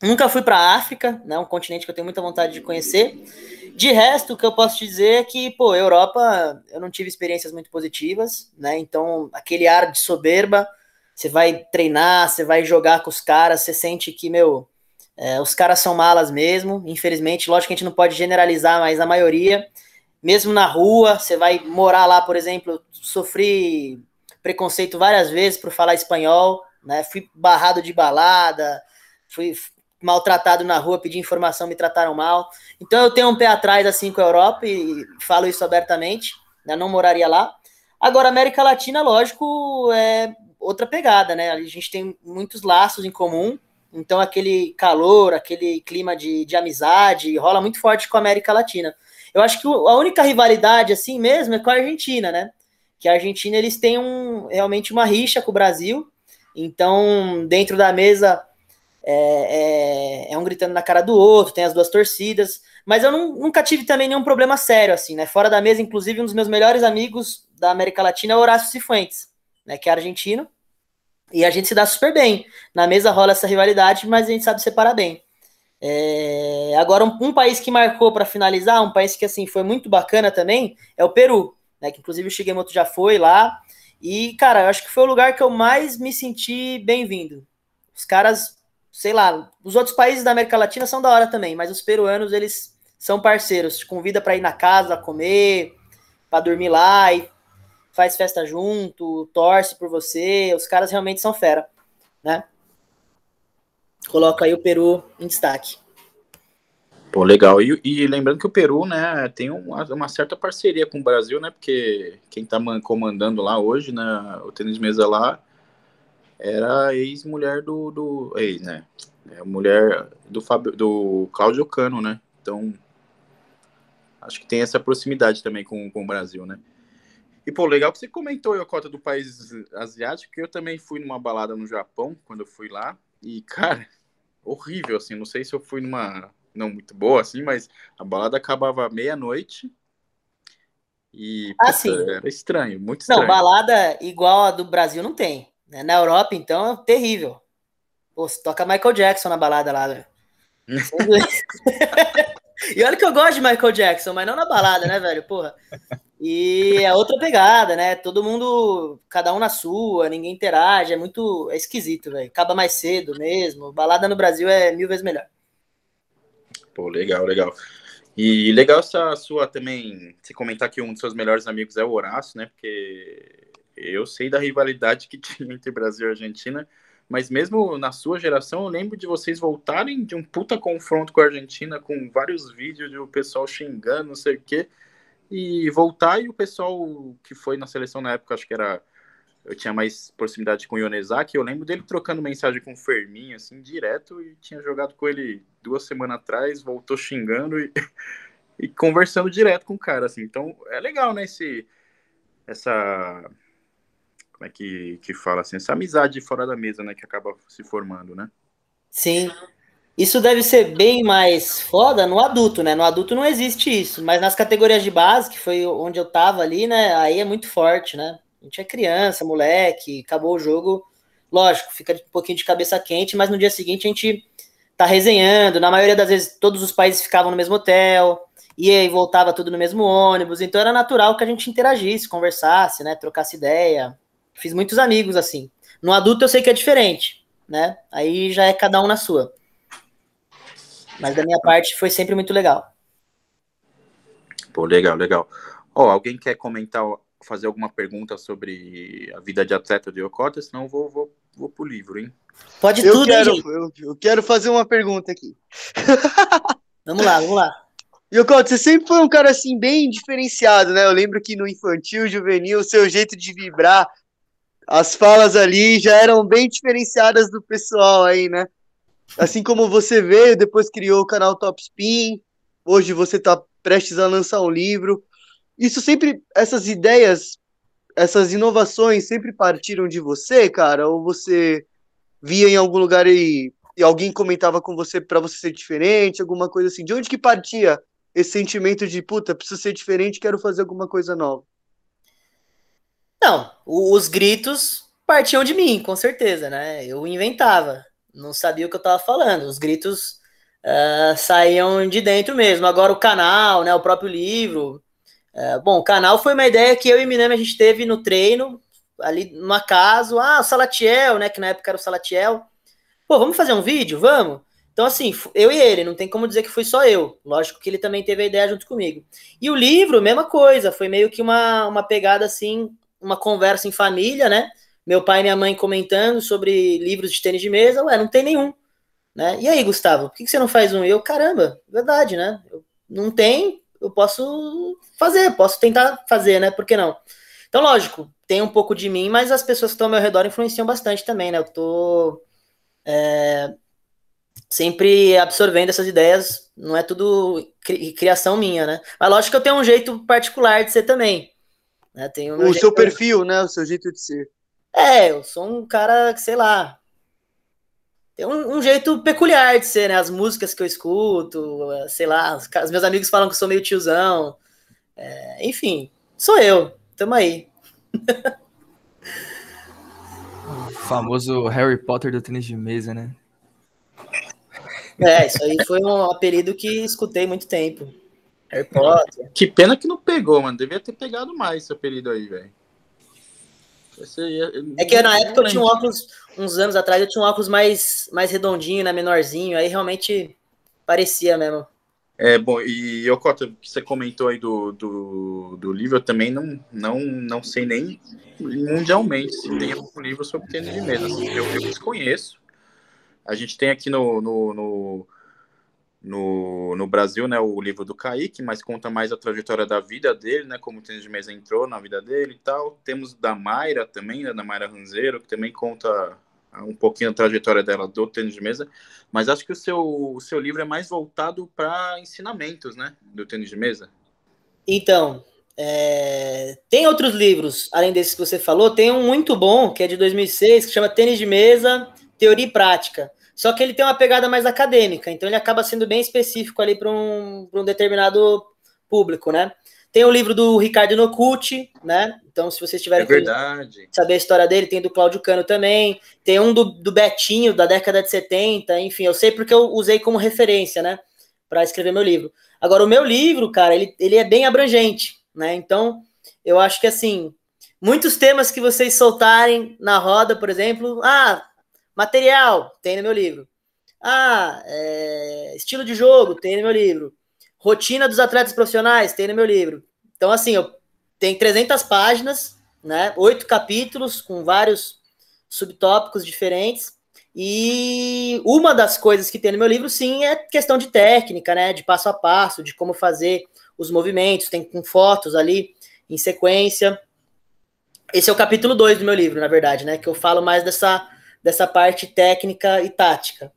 nunca fui para a África, né, um continente que eu tenho muita vontade de conhecer. De resto, o que eu posso te dizer é que, pô, Europa, eu não tive experiências muito positivas, né? Então, aquele ar de soberba, você vai treinar, você vai jogar com os caras, você sente que, meu, É, os caras são malas mesmo, infelizmente. Lógico que a gente não pode generalizar, mas a maioria, mesmo na rua, você vai morar lá, por exemplo, sofri preconceito várias vezes por falar espanhol, né? Fui barrado de balada, fui maltratado na rua, pedi informação, me trataram mal. Então eu tenho um pé atrás assim com a Europa e falo isso abertamente, né? não moraria lá. Agora, América Latina, lógico, é outra pegada, né? A gente tem muitos laços em comum, então aquele calor, aquele clima de, de amizade rola muito forte com a América Latina. Eu acho que a única rivalidade assim mesmo é com a Argentina, né? Que a Argentina eles têm um, realmente uma rixa com o Brasil. Então, dentro da mesa é, é, é um gritando na cara do outro, tem as duas torcidas. Mas eu não, nunca tive também nenhum problema sério, assim, né? Fora da mesa, inclusive, um dos meus melhores amigos da América Latina é o Horácio Cifuentes, né? Que é argentino. E a gente se dá super bem. Na mesa rola essa rivalidade, mas a gente sabe separar bem. É... Agora, um, um, país que marcou para finalizar, um país que assim foi muito bacana também, é o Peru, né? Que inclusive o Shigemoto já foi lá. E, cara, acho que foi o lugar que eu mais me senti bem-vindo. Os caras, sei lá, os outros países da América Latina são da hora também, mas os peruanos, eles são parceiros. Te convida para ir na casa, comer, para dormir lá e faz festa junto, torce por você. Os caras realmente são fera, né? Coloca aí o Peru em destaque. Pô, legal. E, e, lembrando que o Peru, né, tem uma, uma, certa parceria com o Brasil, né? Porque quem tá comandando lá hoje, né, o tênis mesa lá, era ex-mulher do, do. Ex, né? É mulher do, Fabio, do Cláudio Cano, né? Então, acho que tem essa proximidade também com, com o Brasil, né? E, pô, legal que você comentou a cota do país asiático, que eu também fui numa balada no Japão, quando eu fui lá, e, cara, horrível, assim, não sei se eu fui numa, não muito boa, assim, mas a balada acabava meia-noite, e, ah, puta, era estranho, muito estranho. Não, balada igual a do Brasil não tem, né? Na Europa, então, é terrível. Pô, você toca Michael Jackson na balada lá, velho. e olha que eu gosto de Michael Jackson, mas não na balada, né, velho? Porra. E é outra pegada, né? Todo mundo, cada um na sua, ninguém interage, é muito. É esquisito, velho. Acaba mais cedo mesmo. Balada no Brasil é mil vezes melhor. Pô, legal, legal. E legal essa sua também, se comentar que um dos seus melhores amigos é o Horácio, né? Porque eu sei da rivalidade que tinha entre Brasil e Argentina, mas mesmo na sua geração, eu lembro de vocês voltarem de um puta confronto com a Argentina, com vários vídeos de o pessoal xingando, não sei o quê e voltar. E o pessoal que foi na seleção na época, acho que era. Eu tinha mais proximidade com o Ionezaki. Eu lembro dele trocando mensagem com o Fermin, assim, direto. E tinha jogado com ele duas semanas atrás, voltou xingando e, e conversando direto com o cara, assim. Então é legal, né? Esse, essa. Como é que, que fala assim? Essa amizade fora da mesa, né? Que acaba se formando, né? Sim. Isso deve ser bem mais foda no adulto, né? No adulto não existe isso, mas nas categorias de base, que foi onde eu tava ali, né? Aí é muito forte, né? A gente é criança, moleque, acabou o jogo. Lógico, fica um pouquinho de cabeça quente, mas no dia seguinte a gente tá resenhando. Na maioria das vezes, todos os países ficavam no mesmo hotel, e aí voltava tudo no mesmo ônibus. Então era natural que a gente interagisse, conversasse, né? Trocasse ideia. Fiz muitos amigos assim. No adulto eu sei que é diferente, né? Aí já é cada um na sua. Mas da minha parte foi sempre muito legal. Pô, legal, legal. Ó, oh, alguém quer comentar, fazer alguma pergunta sobre a vida de atleta de Yokota? Senão eu vou, vou, vou pro livro, hein? Pode eu tudo, quero, hein, eu, eu, quero fazer uma pergunta aqui. vamos lá, vamos lá. Yokota, você sempre foi um cara assim bem diferenciado, né? Eu lembro que no infantil, juvenil, o seu jeito de vibrar, as falas ali já eram bem diferenciadas do pessoal aí, né? Assim como você veio, depois criou o canal Top Spin, hoje você está prestes a lançar um livro. Isso sempre, essas ideias, essas inovações sempre partiram de você, cara? Ou você via em algum lugar e, e alguém comentava com você para você ser diferente, alguma coisa assim? De onde que partia esse sentimento de, puta, preciso ser diferente, quero fazer alguma coisa nova? Não, os gritos partiam de mim, com certeza, né? Eu inventava não sabia o que eu estava falando. Os gritos uh, saíam de dentro mesmo. Agora o canal, né, o próprio livro. Uh, bom, o canal foi uma ideia que eu e Minami a gente teve no treino, ali no acaso. Ah, o Salatiel, né, que na época era o Salatiel. Pô, vamos fazer um vídeo? Vamos? Então, assim, eu e ele, não tem como dizer que fui só eu. Lógico que ele também teve a ideia junto comigo. E o livro, mesma coisa, foi meio que uma, uma pegada assim, uma conversa em família, né? Meu pai e minha mãe comentando sobre livros de tênis de mesa, ué, não tem nenhum. Né? E aí, Gustavo, por que você não faz um? Eu, caramba, verdade, né? Eu, não tem, eu posso fazer, posso tentar fazer, né? Por que não? Então, lógico, tem um pouco de mim, mas as pessoas que estão ao meu redor influenciam bastante também, né? Eu tô é, sempre absorvendo essas ideias, não é tudo cri criação minha, né? Mas lógico que eu tenho um jeito particular de ser também. Né? Tenho o seu perfil, né? O seu jeito de ser. É, eu sou um cara que, sei lá, tem um, um, jeito peculiar de ser, né? As músicas que eu escuto, sei lá, os, os meus amigos falam que eu sou meio tiozão. É, enfim, sou eu. Tamo aí. o famoso Harry Potter do tênis de mesa, né? É, isso aí foi um apelido que escutei muito tempo. Harry Potter. Que pena que não pegou, mano. Devia ter pegado mais esse apelido aí, velho. É que na época eu tinha um óculos, uns anos atrás, eu tinha um óculos mais, mais redondinho, né, menorzinho, aí realmente parecia mesmo. É, bom, e Yokota, que você comentou aí do, do, do livro, eu também não, não, não sei nem mundialmente se tem algum livro sobre tênis de mesa. Assim, eu, eu desconheço. A gente tem aqui no, no, no no, no Brasil, né, o livro do Kaique, mas conta mais a trajetória da vida dele, né, como o tênis de mesa entrou na vida dele e tal. Temos da Mayra também, né, da Mayra Ranzeiro, que também conta um pouquinho a trajetória dela do tênis de mesa, mas acho que o seu, o seu livro é mais voltado para ensinamentos, né, do tênis de mesa. Então, é... tem outros livros, além desse que você falou, tem um muito bom, que é de 2006, que chama Tênis de Mesa, Teoria e Prática. Só que ele tem uma pegada mais acadêmica, então ele acaba sendo bem específico ali para um, um determinado público, né? Tem o livro do Ricardo Nocucci, né? Então, se vocês tiverem é saber a história dele, tem do Cláudio Cano também. Tem um do, do Betinho, da década de 70. Enfim, eu sei porque eu usei como referência, né? Para escrever meu livro. Agora, o meu livro, cara, ele, ele é bem abrangente, né? Então, eu acho que, assim, muitos temas que vocês soltarem na roda, por exemplo, ah, Material, tem no meu livro. Ah, é, estilo de jogo, tem no meu livro. Rotina dos atletas profissionais, tem no meu livro. Então, assim, eu tenho 300 páginas, né? Oito capítulos com vários subtópicos diferentes. E uma das coisas que tem no meu livro, sim, é questão de técnica, né? De passo a passo, de como fazer os movimentos, tem com fotos ali em sequência. Esse é o capítulo 2 do meu livro, na verdade, né? Que eu falo mais dessa dessa parte técnica e tática.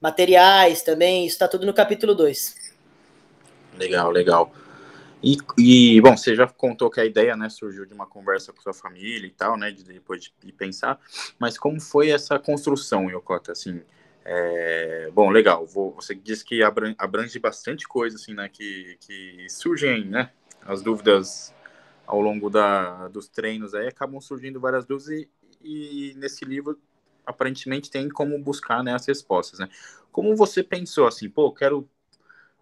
Materiais também, isso está tudo no capítulo 2. Legal, legal. E, e, bom, você já contou que a ideia, né, surgiu de uma conversa com sua família e tal, né, de, depois de, de pensar, mas como foi essa construção, Yokota, assim, é, bom, legal, vou, você disse que abrange, bastante coisa, assim, né, que, que surgem, né, as dúvidas ao longo da, dos treinos aí, acabam surgindo várias dúvidas e, e nesse livro aparentemente tem como buscar né, as respostas, né? Como você pensou assim, pô, quero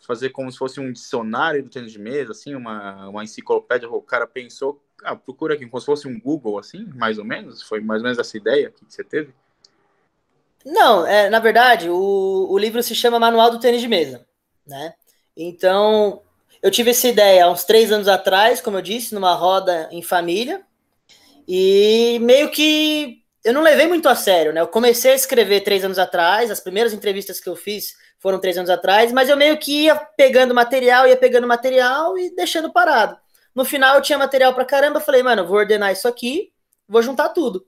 fazer como se fosse um dicionário do tênis de mesa, assim, uma, uma enciclopédia, o cara pensou, ah, procura aqui como se fosse um Google, assim, mais ou menos? Foi mais ou menos essa ideia que você teve? Não, é, na verdade, o, o livro se chama Manual do Tênis de Mesa, né? Então, eu tive essa ideia há uns três anos atrás, como eu disse, numa roda em família, e meio que eu não levei muito a sério, né? Eu comecei a escrever três anos atrás, as primeiras entrevistas que eu fiz foram três anos atrás, mas eu meio que ia pegando material, ia pegando material e deixando parado. No final eu tinha material pra caramba, falei, mano, vou ordenar isso aqui, vou juntar tudo.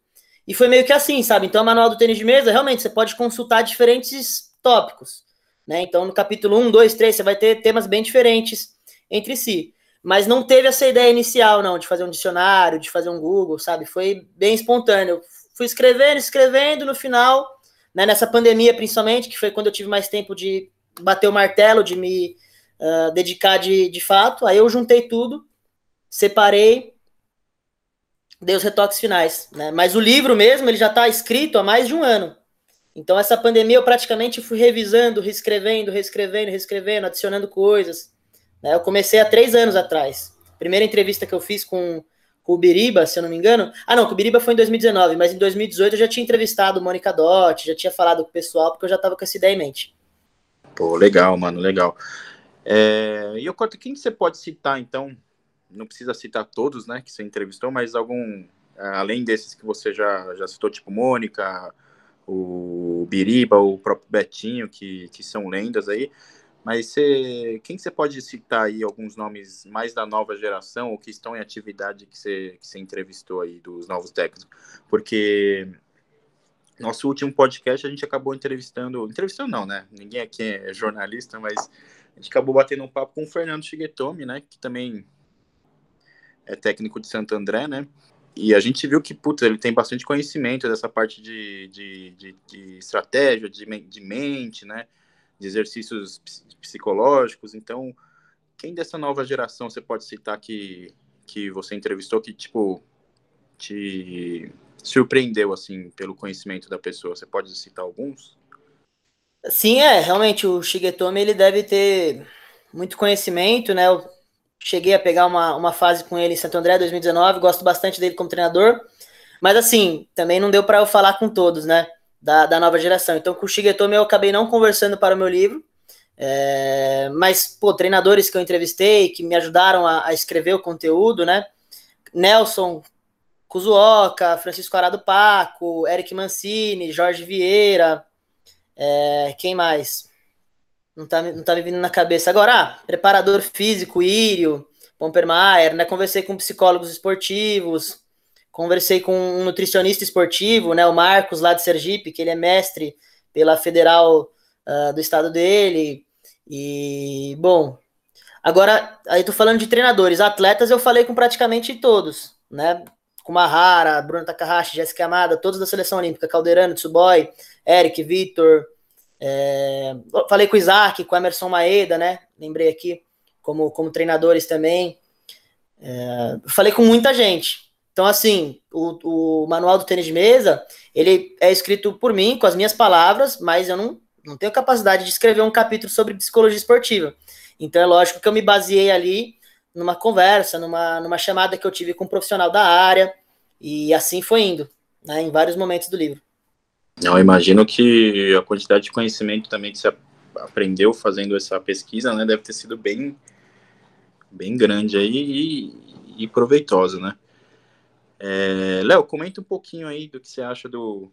E foi meio que assim, sabe? Então, o manual do tênis de mesa, realmente, você pode consultar diferentes tópicos, né? Então, no capítulo 1, 2, 3, você vai ter temas bem diferentes entre si. Mas não teve essa ideia inicial, não, de fazer um dicionário, de fazer um Google, sabe? Foi bem espontâneo fui escrevendo, escrevendo, no final, né, nessa pandemia principalmente, que foi quando eu tive mais tempo de bater o martelo, de me uh, dedicar de, de fato, aí eu juntei tudo, separei, dei os retoques finais, né, mas o livro mesmo, ele já está escrito há mais de um ano, então essa pandemia eu praticamente fui revisando, reescrevendo, reescrevendo, reescrevendo, adicionando coisas, né, eu comecei há três anos atrás, primeira entrevista que eu fiz com com o Biriba, se eu não me engano. Ah, não, com o Biriba foi em 2019, mas em 2018 eu já tinha entrevistado Mônica Dott, já tinha falado com o pessoal, porque eu já estava com essa ideia em mente. Pô, legal, mano, legal. É, e eu conto quem você pode citar, então? Não precisa citar todos, né, que você entrevistou, mas algum, além desses que você já, já citou, tipo Mônica, o Biriba, o próprio Betinho, que, que são lendas aí. Mas você, quem você pode citar aí alguns nomes mais da nova geração ou que estão em atividade que você, que entrevistou aí dos novos técnicos? Porque nosso último podcast a gente acabou entrevistando, entrevistando não, né? Ninguém aqui é jornalista, mas a gente acabou batendo um papo com o Fernando Shigetomi, né? Que também é técnico de Santo André, né? E a gente viu que, putz, ele tem bastante conhecimento dessa parte de, de, de, de estratégia, de, de mente, né? De exercícios psicológicos. Então, quem dessa nova geração você pode citar que, que você entrevistou que, tipo, te surpreendeu, assim, pelo conhecimento da pessoa? Você pode citar alguns? Sim, é. Realmente, o Shigetomi, ele deve ter muito conhecimento, né? Eu cheguei a pegar uma, uma fase com ele em Santo André 2019, gosto bastante dele como treinador, mas assim, também não deu para eu falar com todos, né, da, da nova geração. Então com o Shigetomi eu acabei não conversando para o meu livro, é, mas, pô, treinadores que eu entrevistei, que me ajudaram a, a escrever o conteúdo, né, Nelson Kuzuoka, Francisco Arado Paco, Eric Mancini, Jorge Vieira, é, quem mais? Não tá, não tá me vindo na cabeça. Agora, ah, preparador físico, Írio, Pompermaier, né? Conversei com psicólogos esportivos, conversei com um nutricionista esportivo, né? O Marcos, lá de Sergipe, que ele é mestre pela federal uh, do estado dele. E, bom, agora, aí tô falando de treinadores. Atletas eu falei com praticamente todos, né? Com Mahara, Bruno Takahashi, Jéssica Amada, todos da seleção olímpica, Calderano, Tsuboy, Eric, Vitor, é, falei com o Isaac, com o Emerson Maeda, né? Lembrei aqui, como, como treinadores também. É, falei com muita gente. Então, assim, o, o manual do tênis de mesa, ele é escrito por mim, com as minhas palavras, mas eu não, não tenho capacidade de escrever um capítulo sobre psicologia esportiva. Então, é lógico que eu me baseei ali numa conversa, numa, numa chamada que eu tive com um profissional da área, e assim foi indo, né, em vários momentos do livro. Eu imagino que a quantidade de conhecimento também que você aprendeu fazendo essa pesquisa, né, deve ter sido bem, bem grande aí e, e proveitosa, né? É, Léo, comenta um pouquinho aí do que você acha do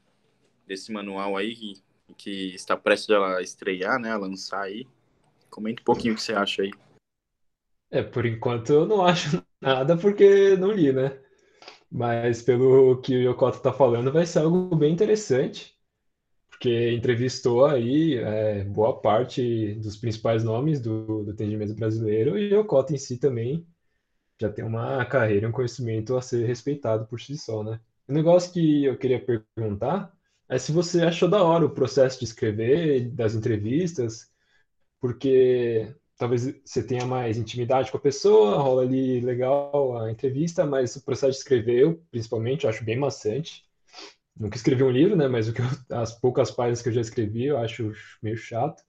desse manual aí que, que está prestes a estrear, né, a lançar aí. Comenta um pouquinho o que você acha aí. É, por enquanto eu não acho nada porque não li, né? Mas pelo que o Yokota tá falando, vai ser algo bem interessante porque entrevistou aí é, boa parte dos principais nomes do, do atendimento brasileiro e o Cota em si também já tem uma carreira, um conhecimento a ser respeitado por si só, né? O negócio que eu queria perguntar é se você achou da hora o processo de escrever, das entrevistas, porque talvez você tenha mais intimidade com a pessoa, rola ali legal a entrevista, mas o processo de escrever, eu, principalmente, eu acho bem maçante. Nunca escrevi um livro, né? Mas eu, as poucas páginas que eu já escrevi, eu acho meio chato.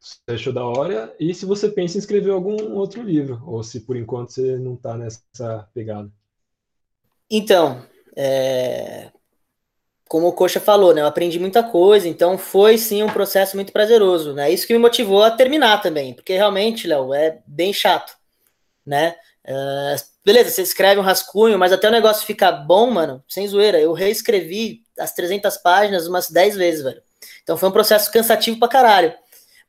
Você achou da hora? E se você pensa em escrever algum outro livro? Ou se por enquanto você não está nessa pegada? Então, é... como o Coxa falou, né? Eu aprendi muita coisa, então foi sim um processo muito prazeroso, né? Isso que me motivou a terminar também, porque realmente, Léo, é bem chato, né? Uh, beleza, você escreve um rascunho, mas até o negócio ficar bom, mano, sem zoeira, eu reescrevi as 300 páginas umas 10 vezes, velho. Então foi um processo cansativo pra caralho.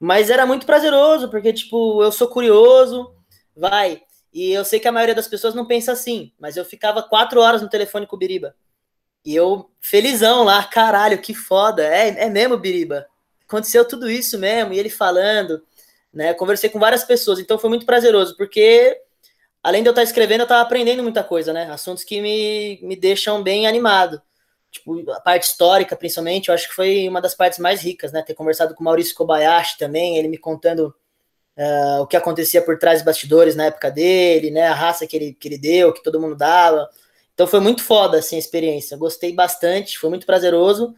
Mas era muito prazeroso, porque, tipo, eu sou curioso, vai. E eu sei que a maioria das pessoas não pensa assim, mas eu ficava quatro horas no telefone com o Biriba. E eu, felizão lá, caralho, que foda. É, é mesmo, Biriba. Aconteceu tudo isso mesmo, e ele falando, né? Conversei com várias pessoas, então foi muito prazeroso, porque além de eu estar escrevendo, eu estava aprendendo muita coisa, né? Assuntos que me, me deixam bem animado. Tipo, a parte histórica, principalmente, eu acho que foi uma das partes mais ricas, né? Ter conversado com o Maurício Kobayashi também, ele me contando uh, o que acontecia por trás dos bastidores na época dele, né? A raça que ele, que ele deu, que todo mundo dava. Então foi muito foda, assim, a experiência. Gostei bastante, foi muito prazeroso.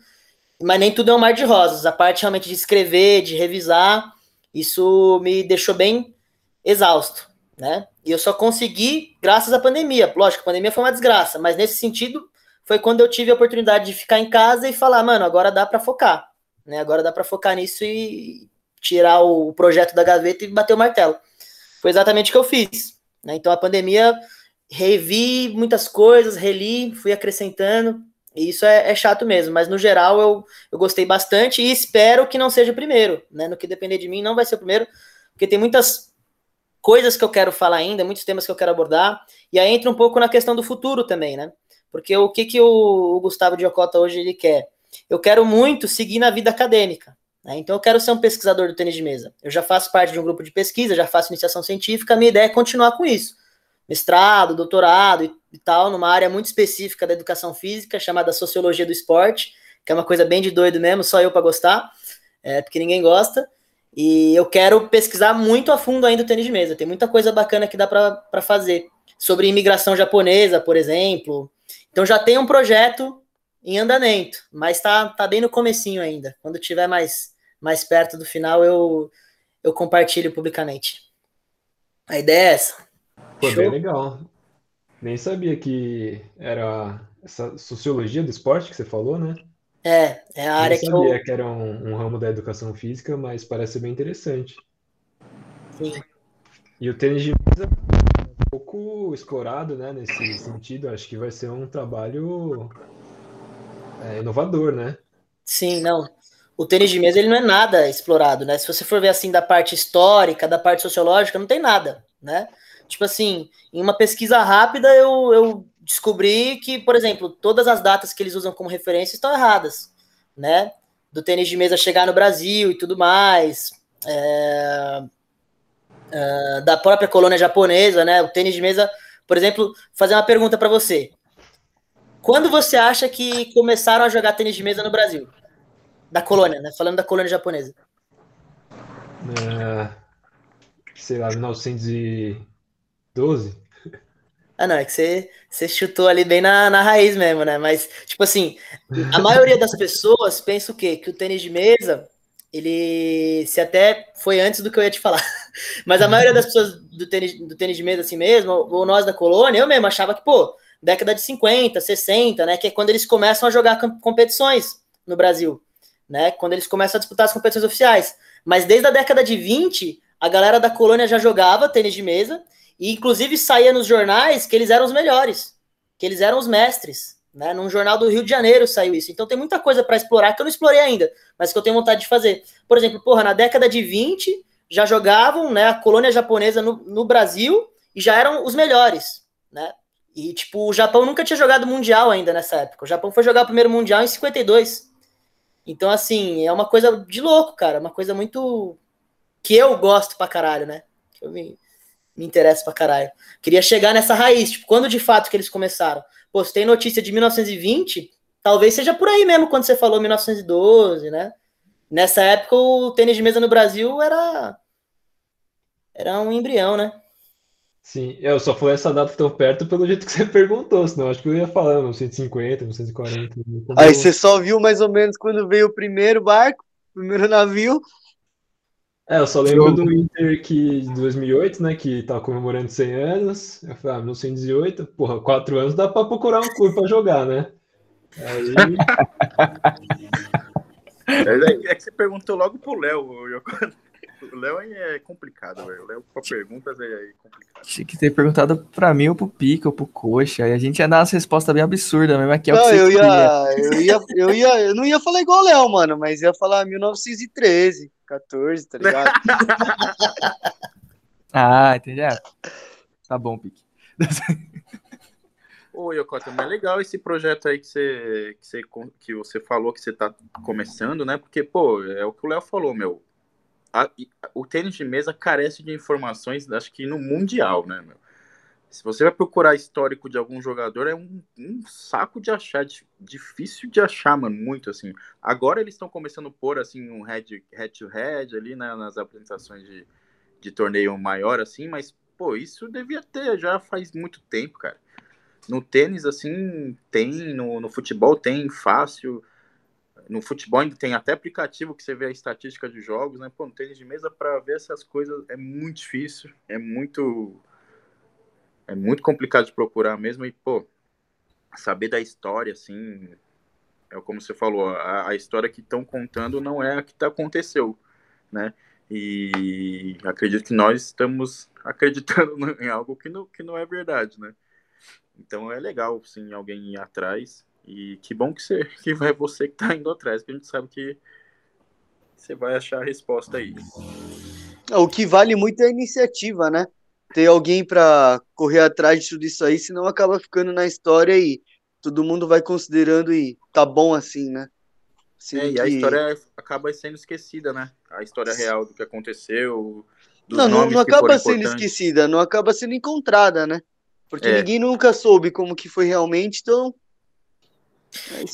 Mas nem tudo é um mar de rosas. A parte realmente de escrever, de revisar, isso me deixou bem exausto né? E eu só consegui graças à pandemia. Lógico, a pandemia foi uma desgraça, mas nesse sentido foi quando eu tive a oportunidade de ficar em casa e falar, mano, agora dá para focar, né? Agora dá para focar nisso e tirar o projeto da gaveta e bater o martelo. Foi exatamente o que eu fiz. Né? Então a pandemia revi muitas coisas, reli, fui acrescentando. E isso é, é, chato mesmo, mas no geral eu, eu gostei bastante e espero que não seja o primeiro. Né? No que depender de mim, não vai ser o primeiro, porque tem muitas coisas que eu quero falar ainda, muitos temas que eu quero abordar. E aí entra um pouco na questão do futuro também, né? Porque o que, que o, Gustavo Diocota hoje ele quer? Eu quero muito seguir na vida acadêmica. Né? Então eu quero ser um pesquisador do tênis de mesa. Eu já faço parte de um grupo de pesquisa, já faço iniciação científica, a minha ideia é continuar com isso. Mestrado, doutorado e, e tal, numa área muito específica da educação física, chamada Sociologia do Esporte, que é uma coisa bem de doido mesmo, só eu para gostar, é, porque ninguém gosta. E eu quero pesquisar muito a fundo ainda o tênis de mesa. Tem muita coisa bacana que dá para fazer. Sobre imigração japonesa, por exemplo. Então já tem um projeto em andamento, mas tá, tá bem no comecinho ainda. Quando tiver mais mais perto do final, eu, eu compartilho publicamente. A ideia é essa. Pô, Show? bem legal. Nem sabia que era essa sociologia do esporte que você falou, né? É, é a área que eu... sabia que era um, um, ramo da educação física, mas parece bem interessante. Sim. E o tênis de mesa pouco explorado, né, nesse sentido. Acho que vai ser um trabalho é, inovador, né? Sim, não o tênis de mesa ele não é nada explorado, né? Se você for ver assim da parte histórica, da parte sociológica, não tem nada, né? Tipo assim, em uma pesquisa rápida eu, eu descobri que, por exemplo, todas as datas que eles usam como referência estão erradas, né? Do tênis de mesa chegar no Brasil e tudo mais, é, é, da própria colônia japonesa, né? O tênis de mesa, por exemplo, fazer uma pergunta para você. Quando você acha que começaram a jogar tênis de mesa no Brasil? Da colônia, né? Falando da colônia japonesa. É, sei lá, 1912? Ah, não, é que você, você chutou ali bem na, na raiz mesmo, né? Mas, tipo assim, a maioria das pessoas pensa o quê? Que o tênis de mesa, ele se até foi antes do que eu ia te falar. Mas a maioria das pessoas do tênis, do tênis de mesa assim mesmo, ou nós da colônia, eu mesmo achava que, pô, década de 50, 60, né? Que é quando eles começam a jogar competições no Brasil né? Quando eles começam a disputar as competições oficiais. Mas desde a década de 20, a galera da colônia já jogava tênis de mesa e inclusive saía nos jornais que eles eram os melhores, que eles eram os mestres, né? Num jornal do Rio de Janeiro saiu isso. Então tem muita coisa para explorar que eu não explorei ainda, mas que eu tenho vontade de fazer. Por exemplo, porra, na década de 20 já jogavam, né, a colônia japonesa no, no Brasil e já eram os melhores, né? E, tipo, o Japão nunca tinha jogado Mundial ainda nessa época. O Japão foi jogar o primeiro Mundial em 52. Então, assim, é uma coisa de louco, cara. Uma coisa muito. que eu gosto pra caralho, né? Que eu me, me interesso pra caralho. Queria chegar nessa raiz, tipo, quando de fato que eles começaram? Pô, se tem notícia de 1920, talvez seja por aí mesmo, quando você falou 1912, né? Nessa época, o tênis de mesa no Brasil era. Era um embrião, né? Sim, eu só falei essa data tão perto pelo jeito que você perguntou, senão acho que eu ia falar uns 150, uns 140. Aí você só viu mais ou menos quando veio o primeiro barco, o primeiro navio. É, eu só lembro do Inter que, de 2008, né, que tava comemorando 100 anos. Eu falei, ah, 1908, porra, 4 anos dá pra procurar um clube pra jogar, né? Aí... É, é que você perguntou logo pro Léo, o Léo é complicado, velho. O Léo com perguntas é complicado. Tinha que ter perguntado pra mim ou pro Pica ou pro Coxa. Aí a gente ia dar umas respostas bem absurdas mesmo. Aqui é não, eu ia, eu ia, eu ia, eu não ia falar igual o Léo, mano, mas ia falar 1913, 14, tá ligado? ah, entendi. É. Tá bom, Pique. Ô, Yokota, mas é legal esse projeto aí que você, que você, que você falou que você tá começando, né? Porque, pô, é o que o Léo falou, meu a, o tênis de mesa carece de informações, acho que no mundial, né, meu? Se você vai procurar histórico de algum jogador, é um, um saco de achar, difícil de achar, mano, muito assim. Agora eles estão começando a pôr assim um head, head to head ali né, nas apresentações de, de torneio maior, assim, mas pô, isso devia ter já faz muito tempo, cara. No tênis, assim, tem, no, no futebol tem fácil no futebol ainda tem até aplicativo que você vê a estatística de jogos, né? Pô, no tênis de mesa para ver essas coisas é muito difícil, é muito é muito complicado de procurar mesmo e pô, saber da história assim, é como você falou, a, a história que estão contando não é a que tá, aconteceu, né? E acredito que nós estamos acreditando em algo que não, que não é verdade, né? Então é legal, sim, alguém ir atrás. E que bom que, você, que vai você que tá indo atrás, que a gente sabe que você vai achar a resposta aí. O que vale muito é a iniciativa, né? Ter alguém para correr atrás de tudo isso aí, senão acaba ficando na história e todo mundo vai considerando e tá bom assim, né? é, e que... a história acaba sendo esquecida, né? A história real do que aconteceu. Não, não, não acaba sendo esquecida, não acaba sendo encontrada, né? Porque é. ninguém nunca soube como que foi realmente, então.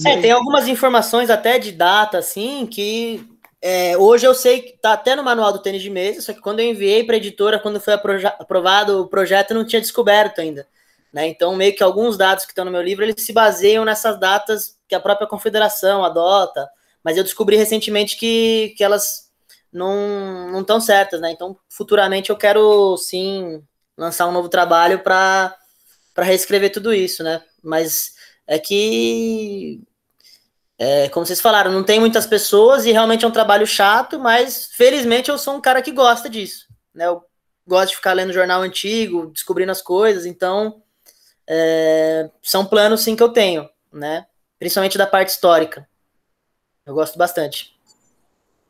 É, é tem algumas informações até de data, assim, que é, hoje eu sei que tá até no manual do tênis de mesa, só que quando eu enviei para a editora, quando foi aprovado o projeto, eu não tinha descoberto ainda. Né? Então, meio que alguns dados que estão no meu livro, eles se baseiam nessas datas que a própria confederação adota, mas eu descobri recentemente que, que elas não estão certas, né? Então, futuramente eu quero sim lançar um novo trabalho para reescrever tudo isso, né? Mas é que, é, como vocês falaram, não tem muitas pessoas e realmente é um trabalho chato, mas felizmente eu sou um cara que gosta disso, né? Eu gosto de ficar lendo jornal antigo, descobrindo as coisas, então é, são planos sim que eu tenho, né? Principalmente da parte histórica. Eu gosto bastante.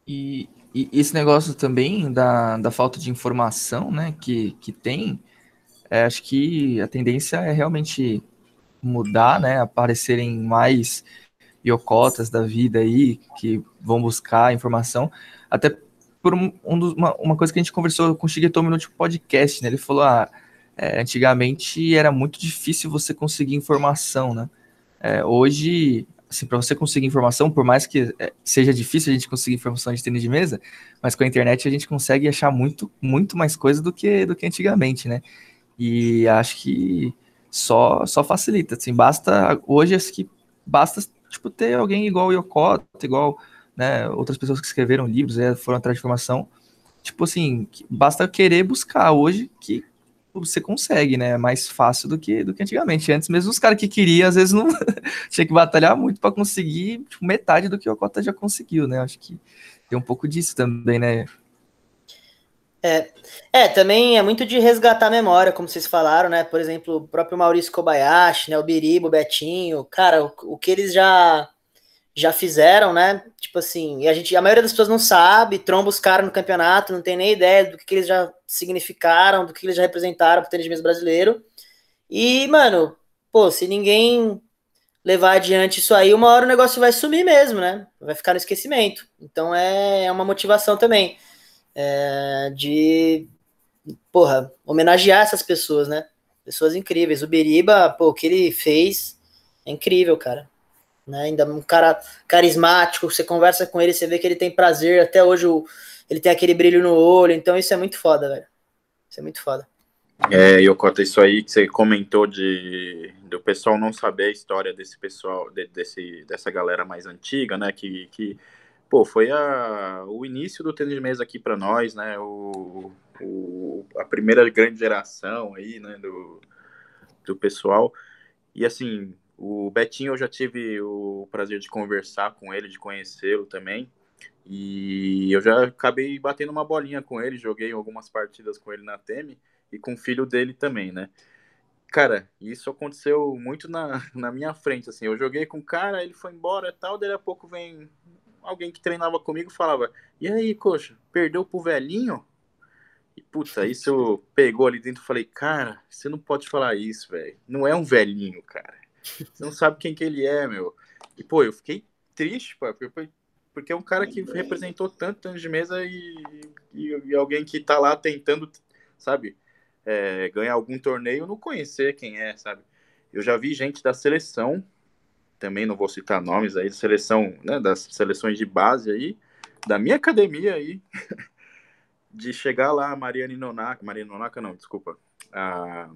E, e esse negócio também da, da falta de informação, né, que, que tem, é, acho que a tendência é realmente mudar, né, aparecerem mais iocotas da vida aí que vão buscar informação, até por um, um dos, uma, uma, coisa que a gente conversou com o Shigetomi no último podcast, né, ele falou, ah, é, antigamente era muito difícil você conseguir informação, né, é, hoje assim, para você conseguir informação, por mais que é, seja difícil a gente conseguir informação de tênis de mesa, mas com a internet a gente consegue achar muito, muito mais coisa do que, do que antigamente, né? E acho que só, só facilita, assim, basta, hoje acho que basta, tipo, ter alguém igual o Yokota, igual, né, outras pessoas que escreveram livros, né, foram atrás de informação, tipo assim, basta querer buscar hoje que você consegue, né? É mais fácil do que, do que antigamente. Antes, mesmo os caras que queriam, às vezes não tinha que batalhar muito para conseguir tipo, metade do que o já conseguiu, né? Acho que tem um pouco disso também, né? É, é, também é muito de resgatar a memória, como vocês falaram, né? Por exemplo, o próprio Maurício Kobayashi, né? O Biribo, o Betinho, cara, o, o que eles já já fizeram, né? Tipo assim, e a gente, a maioria das pessoas não sabe, tromba os caras no campeonato, não tem nem ideia do que, que eles já significaram, do que eles já representaram pro tênis de mesa brasileiro. E, mano, pô, se ninguém levar adiante isso aí, uma hora o negócio vai sumir mesmo, né? Vai ficar no esquecimento. Então é, é uma motivação também é, de, porra, homenagear essas pessoas, né? Pessoas incríveis. O Beriba, pô, o que ele fez é incrível, cara né? Ainda um cara carismático, você conversa com ele, você vê que ele tem prazer, até hoje o, ele tem aquele brilho no olho, então isso é muito foda, velho. Isso é muito foda. É, Yokota, isso aí que você comentou de do pessoal não saber a história desse pessoal, de, desse, dessa galera mais antiga, né? Que, que pô, foi a, o início do tênis de mesa aqui para nós, né? O, o, a primeira grande geração aí, né? Do, do pessoal. E assim, o Betinho eu já tive o prazer de conversar com ele, de conhecê-lo também. E eu já acabei batendo uma bolinha com ele, joguei algumas partidas com ele na Teme e com o filho dele também, né? Cara, isso aconteceu muito na, na minha frente, assim. Eu joguei com o cara, ele foi embora e tal, daí a pouco vem alguém que treinava comigo falava: E aí, coxa, perdeu pro velhinho? E puta, isso pegou ali dentro. Falei, cara, você não pode falar isso, velho. Não é um velhinho, cara. Você não sabe quem que ele é, meu. E, pô, eu fiquei triste, pô, porque é um cara que representou tanto anos de mesa e, e, e, alguém que tá lá tentando, sabe, é, ganhar algum torneio, não conhecer quem é, sabe. Eu já vi gente da seleção, também não vou citar nomes aí, seleção, né, das seleções de base aí, da minha academia aí, de chegar lá, a Mariana Nonaka, Mariana Nonaka não, desculpa, a,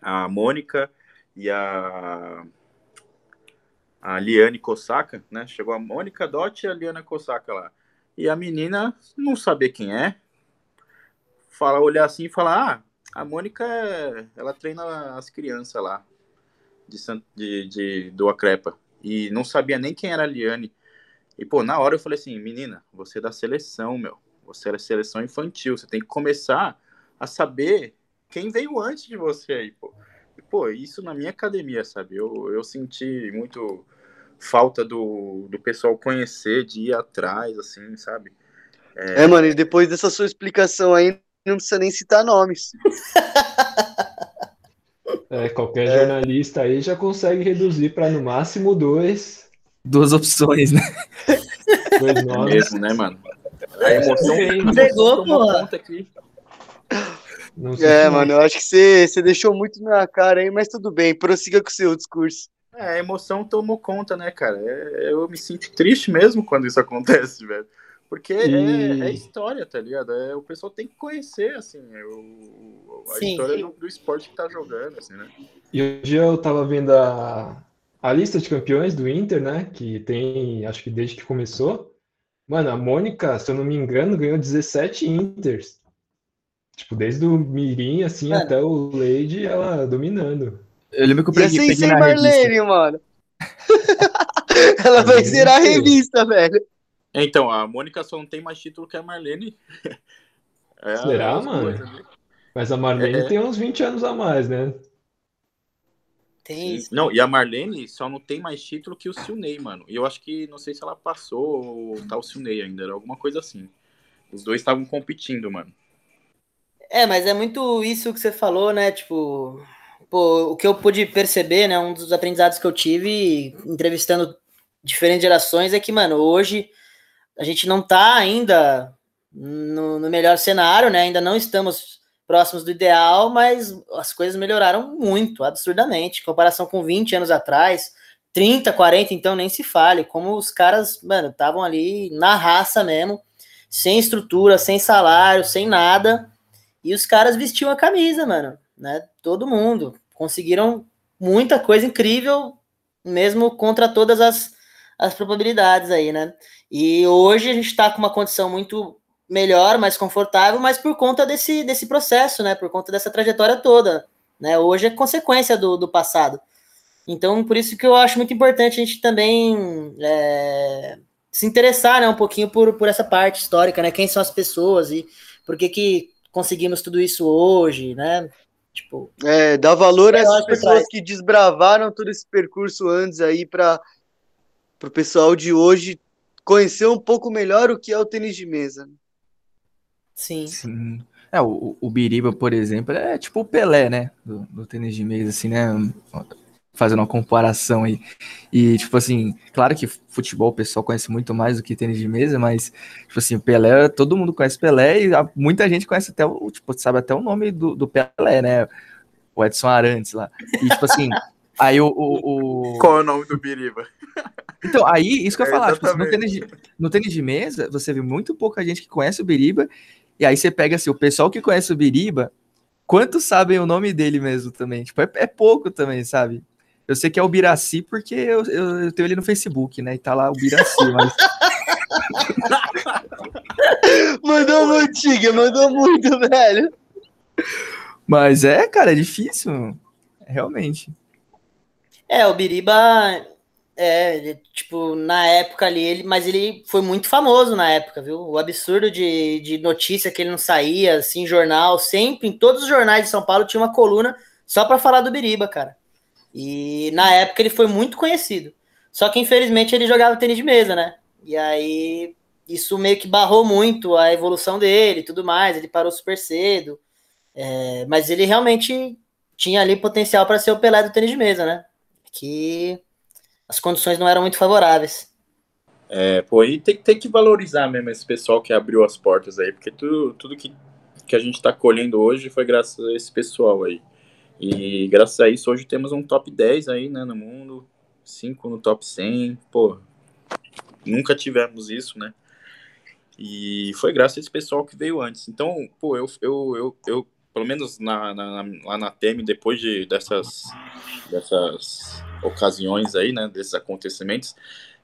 a Mônica e a, a Liane Kosaka, né? Chegou a Mônica Dot e a Liana Kosaka lá. E a menina não saber quem é, fala, olhar assim e falar, ah, a Mônica, ela treina as crianças lá, de, de, de, do Acrepa. E não sabia nem quem era a Liane. E, pô, na hora eu falei assim, menina, você é da seleção, meu. Você era seleção infantil. Você tem que começar a saber quem veio antes de você aí, pô. E, pô, isso na minha academia, sabe? Eu, eu senti muito falta do, do pessoal conhecer, de ir atrás, assim, sabe? É... é, mano, e depois dessa sua explicação aí, não precisa nem citar nomes. É, qualquer é. jornalista aí já consegue reduzir para no máximo dois. Duas opções, né? Dois nomes. Mesmo, né, mano? A emoção pegou, porra. É, mano, eu acho que você, você deixou muito na cara aí, mas tudo bem, prossiga com o seu discurso. É, a emoção tomou conta, né, cara? É, eu me sinto triste mesmo quando isso acontece, velho. Porque é, e... é, é, história, tá ligado? É, o pessoal tem que conhecer, assim, é o, a Sim. história do, do, esporte que tá jogando, assim, né? E hoje eu tava vendo a, a lista de campeões do Inter, né? Que tem, acho que desde que começou. Mano, a Mônica, se eu não me engano, ganhou 17 Inters. Tipo, desde o Mirim, assim, mano. até o Leide, ela dominando. Eu lembro que eu peguei, peguei sem Marlene, mano. ela vai ser a revista, velho. Então, a Mônica só não tem mais título que a Marlene. É Será, mano? Coisas, Mas a Marlene é... tem uns 20 anos a mais, né? Tem isso. Não, e a Marlene só não tem mais título que o Silney, mano. E eu acho que, não sei se ela passou ou tá o Silney ainda, era alguma coisa assim. Os dois estavam competindo, mano. É, mas é muito isso que você falou, né? Tipo, pô, o que eu pude perceber, né? Um dos aprendizados que eu tive entrevistando diferentes gerações é que, mano, hoje a gente não está ainda no, no, melhor cenário, né? Ainda não estamos próximos do ideal, mas as coisas melhoraram muito, absurdamente, em comparação com 20 anos atrás, 30, 40, então nem se fale, como os caras, mano, estavam ali na raça mesmo, sem estrutura, sem salário, sem nada, e os caras vestiam a camisa, mano, né? Todo mundo. Conseguiram muita coisa incrível, mesmo contra todas as, as probabilidades aí, né? E hoje a gente está com uma condição muito melhor, mais confortável, mas por conta desse, desse processo, né? Por conta dessa trajetória toda. Né? Hoje é consequência do, do passado. Então, por isso que eu acho muito importante a gente também é, se interessar né, um pouquinho por, por essa parte histórica, né? Quem são as pessoas e por que, que conseguimos tudo isso hoje, né? Tipo, é, dá valor essas pessoas que desbravaram todo esse percurso antes aí para o pessoal de hoje conhecer um pouco melhor o que é o tênis de mesa. Sim. Sim. É, o, o Biriba, por exemplo, é tipo o Pelé, né? Do, do, tênis de mesa, assim, né? Fazendo uma comparação aí. E, tipo assim, claro que futebol o pessoal conhece muito mais do que tênis de mesa, mas, tipo assim, o Pelé, todo mundo conhece Pelé e muita gente conhece até o, tipo, sabe até o nome do, do Pelé, né? O Edson Arantes lá. E, tipo assim, aí o, o, o... Qual é o nome do Biriba? Então, aí, isso que eu ia é, falar, tipo, no, tênis de, no tênis de mesa, você vê muito pouca gente que conhece o Biriba, e aí você pega assim, o pessoal que conhece o Biriba, quantos sabem o nome dele mesmo também? Tipo, é, é pouco também, sabe? Eu sei que é o Biraci porque eu, eu, eu, tenho ele no Facebook, né? E tá lá o Biraci, mas. mandou muito, Tiga, mandou muito, velho. Mas é, cara, é difícil. Realmente. É, o Biriba, é, tipo, na época ali, ele, mas ele foi muito famoso na época, viu? O absurdo de, de notícia que ele não saía, assim, jornal, sempre, em todos os jornais de São Paulo tinha uma coluna só para falar do Biriba, cara. E na época ele foi muito conhecido. Só que infelizmente ele jogava tênis de mesa, né? E aí isso meio que barrou muito a evolução dele e tudo mais. Ele parou super cedo. É, mas ele realmente tinha ali potencial para ser o Pelé do tênis de mesa, né? Que as condições não eram muito favoráveis. É, pô, e tem, tem que valorizar mesmo esse pessoal que abriu as portas aí, porque tudo, tudo que, que a gente está colhendo hoje foi graças a esse pessoal aí. E graças a isso hoje temos um top 10 aí, né, no mundo, 5 no top 100, pô, nunca tivemos isso, né? E foi graças a esse pessoal que veio antes. Então, pô, eu, eu, eu, eu pelo menos na, na, lá na TEM, depois de, dessas, dessas ocasiões aí, né, desses acontecimentos,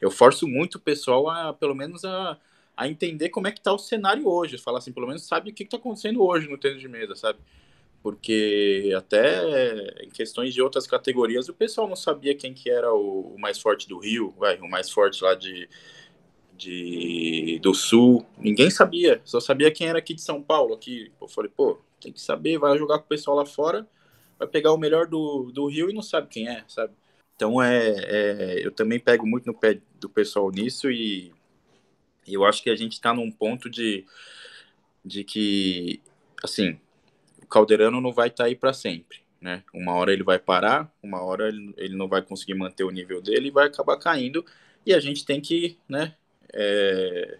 eu forço muito o pessoal a, pelo menos, a, a entender como é que tá o cenário hoje, falar assim, pelo menos sabe o que, que tá acontecendo hoje no tênis de mesa, sabe? Porque até em questões de outras categorias, o pessoal não sabia quem que era o, o mais forte do Rio, vai, o mais forte lá de, de do Sul. Ninguém sabia, só sabia quem era aqui de São Paulo. Aqui, eu falei, pô, tem que saber, vai jogar com o pessoal lá fora, vai pegar o melhor do, do Rio e não sabe quem é, sabe? Então é, é eu também pego muito no pé do pessoal nisso e eu acho que a gente está num ponto de, de que, assim, o Calderano não vai estar tá aí para sempre. Né? Uma hora ele vai parar, uma hora ele, não vai conseguir manter o nível dele e vai acabar caindo. E a gente tem que né, é,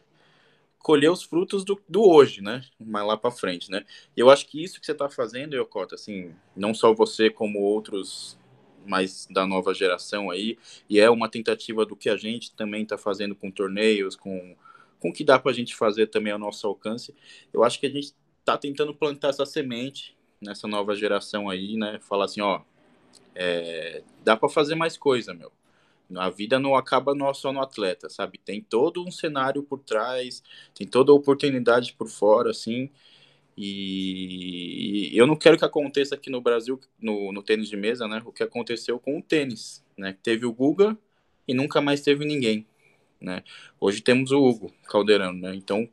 colher os frutos do, do hoje, né? Mais lá para frente, né? Eu acho que isso que você está fazendo, Yokota, assim, não só você como outros mais da nova geração aí, e é uma tentativa do que a gente também está fazendo com torneios, com, com o que dá para a gente fazer também ao nosso alcance. Eu acho que a gente está tentando plantar essa semente nessa nova geração aí, né? Falar assim, ó, é, dá para fazer mais coisa, meu. A vida não acaba só no atleta, sabe? Tem todo um cenário por trás, tem toda a oportunidade por fora, assim. E, eu não quero que aconteça aqui no Brasil, no, no tênis de mesa, né? O que aconteceu com o tênis, né? Teve o Guga e nunca mais teve ninguém, né? Hoje temos o Hugo Calderano, né? Então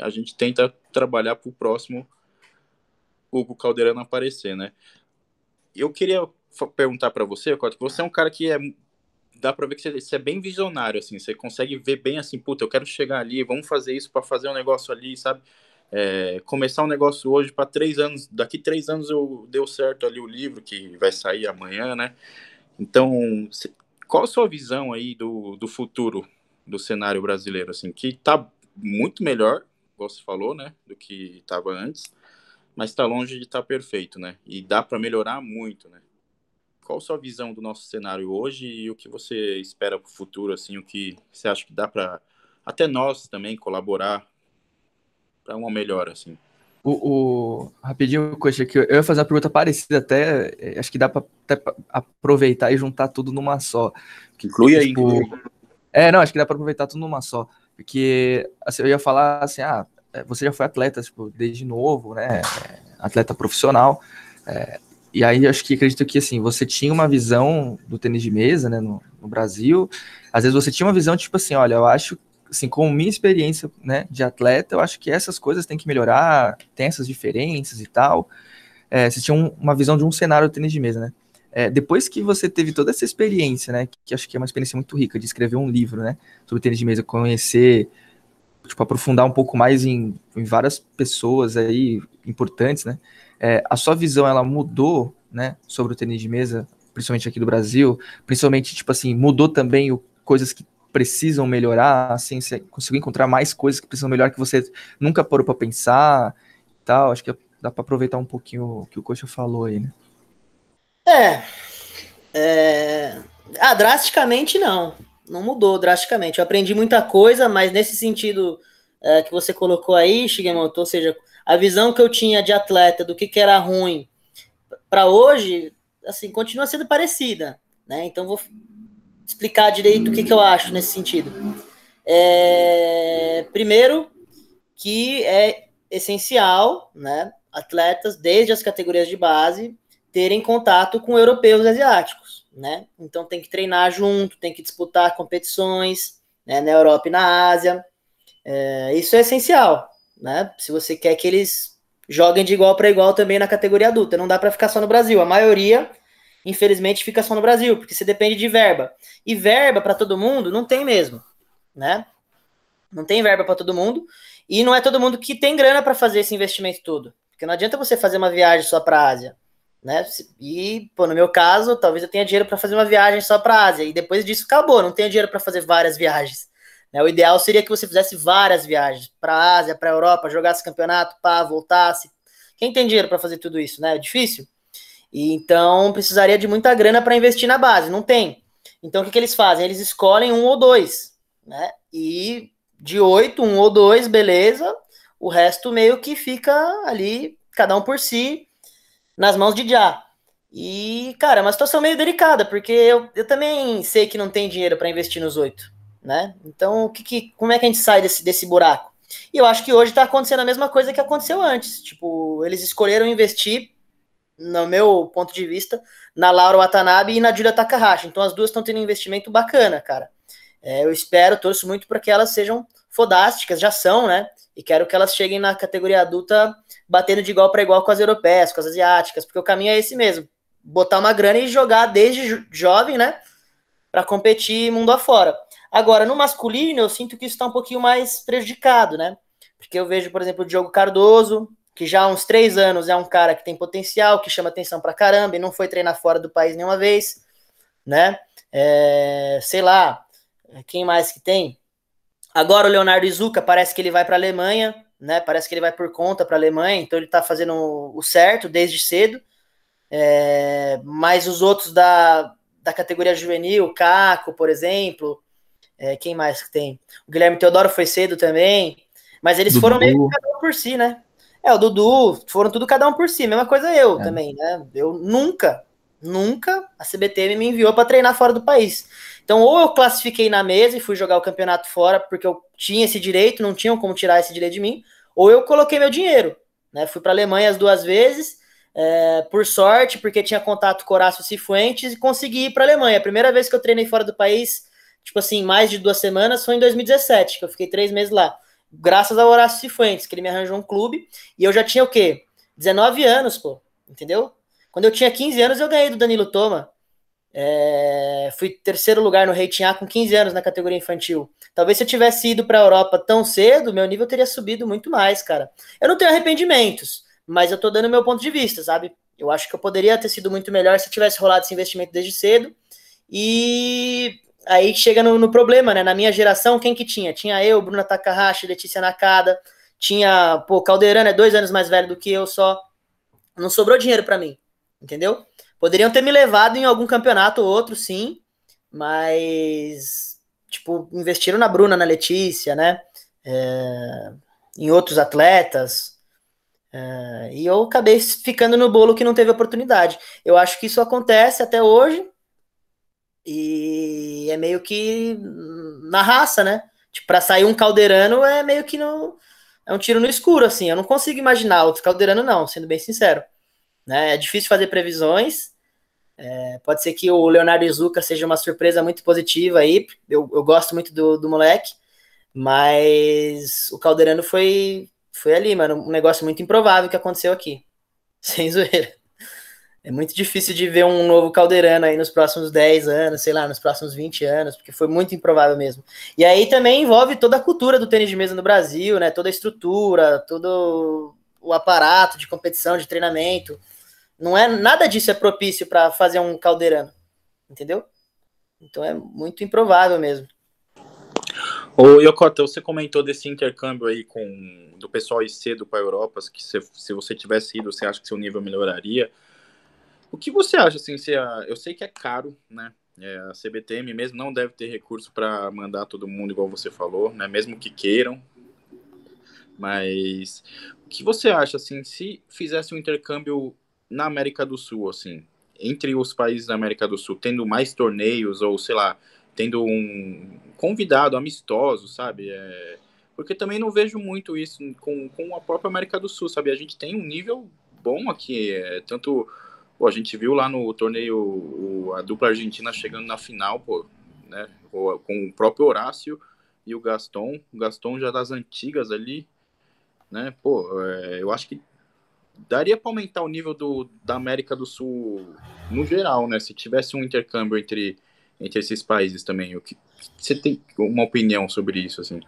a gente tenta trabalhar para o próximo Hugo Calderano aparecer, né? Eu queria perguntar para você, Cota, você é um cara que é dá para ver que você, você, é bem visionário, assim, você consegue ver bem assim, puta, eu quero chegar ali, vamos fazer isso para fazer um negócio ali, sabe? É, começar um negócio hoje para três anos, daqui três anos eu deu certo ali o livro que vai sair amanhã, né? Então, qual a sua visão aí do, do futuro do cenário brasileiro, assim, que tá muito melhor, como você falou, né, do que estava antes, mas está longe de estar tá perfeito, né? E dá para melhorar muito, né? Qual a sua visão do nosso cenário hoje e o que você espera para o futuro, assim, o que você acha que dá para até nós também colaborar para uma melhora, assim? O, o, rapidinho, coxa, que eu ia fazer uma pergunta parecida até, é, acho que dá para aproveitar e juntar tudo numa só. Que inclui aí. Tipo, é, não, acho que dá para aproveitar tudo numa só. Porque assim, eu ia falar assim, ah, é, você já foi atleta, tipo, desde novo, né? Atleta profissional. É, e aí acho que acredito que assim, você tinha uma visão do tênis de mesa, né, no, no, Brasil. Às vezes você tinha uma visão tipo assim, olha, eu acho assim, com minha experiência, né, de atleta, eu acho que essas coisas têm que melhorar, tem essas diferenças e tal. É, você tinha um, uma visão de um cenário do tênis de mesa, né? É, depois que você teve toda essa experiência, né, que, acho que é uma experiência muito rica de escrever um livro, né, sobre tênis de mesa, conhecer tipo, aprofundar um pouco mais em, em várias pessoas aí importantes, né? É, a sua visão, ela mudou, né, sobre o tênis de mesa, principalmente aqui do Brasil, principalmente, tipo assim, mudou também o, coisas que precisam melhorar, assim, você conseguiu encontrar mais coisas que precisam melhorar que você nunca parou para pensar e tal, acho que dá para aproveitar um pouquinho o que o Coxa falou aí, né? É, é... Ah, drasticamente não não mudou drasticamente. Eu aprendi muita coisa, mas nesse sentido é, que você colocou aí, Shigemoto, ou seja, a visão que eu tinha de atleta do que, que era ruim para hoje, assim, continua sendo parecida, né? Então vou explicar direito o que, que eu acho nesse sentido. É, primeiro, que é essencial, né? Atletas, desde as categorias de base, terem contato com europeus e asiáticos né? Então tem que treinar junto, tem que disputar competições né, na Europa e na Ásia. É, isso é essencial, né? Se você quer que eles joguem de igual para igual também na categoria adulta, não dá para ficar só no Brasil. A maioria, infelizmente, fica só no Brasil, porque você depende de verba. E verba para todo mundo não tem mesmo, né? Não tem verba para todo mundo e não é todo mundo que tem grana para fazer esse investimento todo. Porque não adianta você fazer uma viagem só para a Ásia né? E, pô, no meu caso, talvez eu tenha dinheiro para fazer uma viagem só para a Ásia e depois disso acabou, não tenho dinheiro para fazer várias viagens. Né? O ideal seria que você fizesse várias viagens para a Ásia, para a Europa, jogasse campeonato, pá, voltasse. Quem tem dinheiro para fazer tudo isso, né? É difícil. E então precisaria de muita grana para investir na base, não tem. Então o que, que eles fazem? Eles escolhem um ou dois, né? E de oito, um ou dois, beleza. O resto meio que fica ali, cada um por si, nas mãos de Já. E, cara, é uma situação meio delicada, porque eu, eu também sei que não tem dinheiro para investir nos oito, né? Então, o que, que, como é que a gente sai desse, desse buraco? E eu acho que hoje está acontecendo a mesma coisa que aconteceu antes. Tipo, eles escolheram investir, no meu ponto de vista, na Laura Watanabe e na Julia Takahashi. Então, as duas estão tendo investimento bacana, cara. É, eu espero, torço muito para que elas sejam fodásticas, já são, né? E quero que elas cheguem na categoria adulta batendo de igual para igual com as europeias, com as asiáticas, porque o caminho é esse mesmo. Botar uma grana e jogar desde jovem, né? Para competir mundo afora. Agora, no masculino, eu sinto que isso está um pouquinho mais prejudicado, né? Porque eu vejo, por exemplo, o Diogo Cardoso, que já há uns três anos é um cara que tem potencial, que chama atenção pra caramba e não foi treinar fora do país nenhuma vez, né? É, sei lá, quem mais que tem? Agora o Leonardo Izuka parece que ele vai para a Alemanha, né? Parece que ele vai por conta para a Alemanha, então ele está fazendo o certo desde cedo. É, mas os outros da, da categoria juvenil, Caco, por exemplo, é, quem mais que tem? O Guilherme Teodoro foi cedo também, mas eles Dudu. foram meio cada um por si, né? É, o Dudu, foram tudo cada um por si, mesma coisa eu é. também, né? Eu nunca, nunca a CBT me enviou para treinar fora do país. Então, ou eu classifiquei na mesa e fui jogar o campeonato fora porque eu tinha esse direito, não tinham como tirar esse direito de mim, ou eu coloquei meu dinheiro. Né? Fui para a Alemanha as duas vezes, é, por sorte, porque tinha contato com Horácio Cifuentes e consegui ir para a Alemanha. A primeira vez que eu treinei fora do país, tipo assim, mais de duas semanas, foi em 2017, que eu fiquei três meses lá. Graças ao Horácio Cifuentes, que ele me arranjou um clube, e eu já tinha o quê? 19 anos, pô, entendeu? Quando eu tinha 15 anos, eu ganhei do Danilo Toma. É, fui terceiro lugar no Rating A com 15 anos na categoria infantil. Talvez se eu tivesse ido para a Europa tão cedo, meu nível teria subido muito mais, cara. Eu não tenho arrependimentos, mas eu tô dando meu ponto de vista, sabe? Eu acho que eu poderia ter sido muito melhor se tivesse rolado esse investimento desde cedo. E aí chega no, no problema, né? Na minha geração, quem que tinha? Tinha eu, Bruna Takahashi, Letícia Nakada, tinha, pô, Caldeirano é dois anos mais velho do que eu só. Não sobrou dinheiro para mim, entendeu? Poderiam ter me levado em algum campeonato ou outro, sim, mas, tipo, investiram na Bruna, na Letícia, né? É, em outros atletas. É, e eu acabei ficando no bolo que não teve oportunidade. Eu acho que isso acontece até hoje. E é meio que na raça, né? Tipo, pra sair um caldeirano é meio que no. É um tiro no escuro, assim. Eu não consigo imaginar outro caldeirano, não, sendo bem sincero. Né? É difícil fazer previsões. É, pode ser que o Leonardo Izuka seja uma surpresa muito positiva aí. Eu, eu gosto muito do, do moleque, mas o Calderano foi, foi ali, mano. Um negócio muito improvável que aconteceu aqui. Sem zoeira. É muito difícil de ver um novo Calderano aí nos próximos 10 anos, sei lá, nos próximos 20 anos, porque foi muito improvável mesmo. E aí também envolve toda a cultura do tênis de mesa no Brasil, né? Toda a estrutura, todo o aparato de competição, de treinamento. Não é nada disso é propício para fazer um caldeirano, entendeu? Então é muito improvável mesmo. Ô Yokota, você comentou desse intercâmbio aí com do pessoal ir cedo para a Europa, que se, se você tivesse ido, você acha que seu nível melhoraria? O que você acha assim? Se a, eu sei que é caro, né? É, a CBTM mesmo não deve ter recurso para mandar todo mundo igual você falou, né? Mesmo que queiram. Mas o que você acha assim? Se fizesse um intercâmbio na América do Sul, assim, entre os países da América do Sul, tendo mais torneios ou, sei lá, tendo um convidado amistoso, sabe? É... Porque também não vejo muito isso com, com a própria América do Sul, sabe? A gente tem um nível bom aqui, é... tanto... Pô, a gente viu lá no torneio o, a dupla argentina chegando na final, pô, né? Com o próprio Horácio e o Gaston. O Gaston já das antigas ali, né? Pô, é... eu acho que daria para aumentar o nível do, da América do Sul no geral, né? Se tivesse um intercâmbio entre, entre esses países também. O que, você tem uma opinião sobre isso, assim?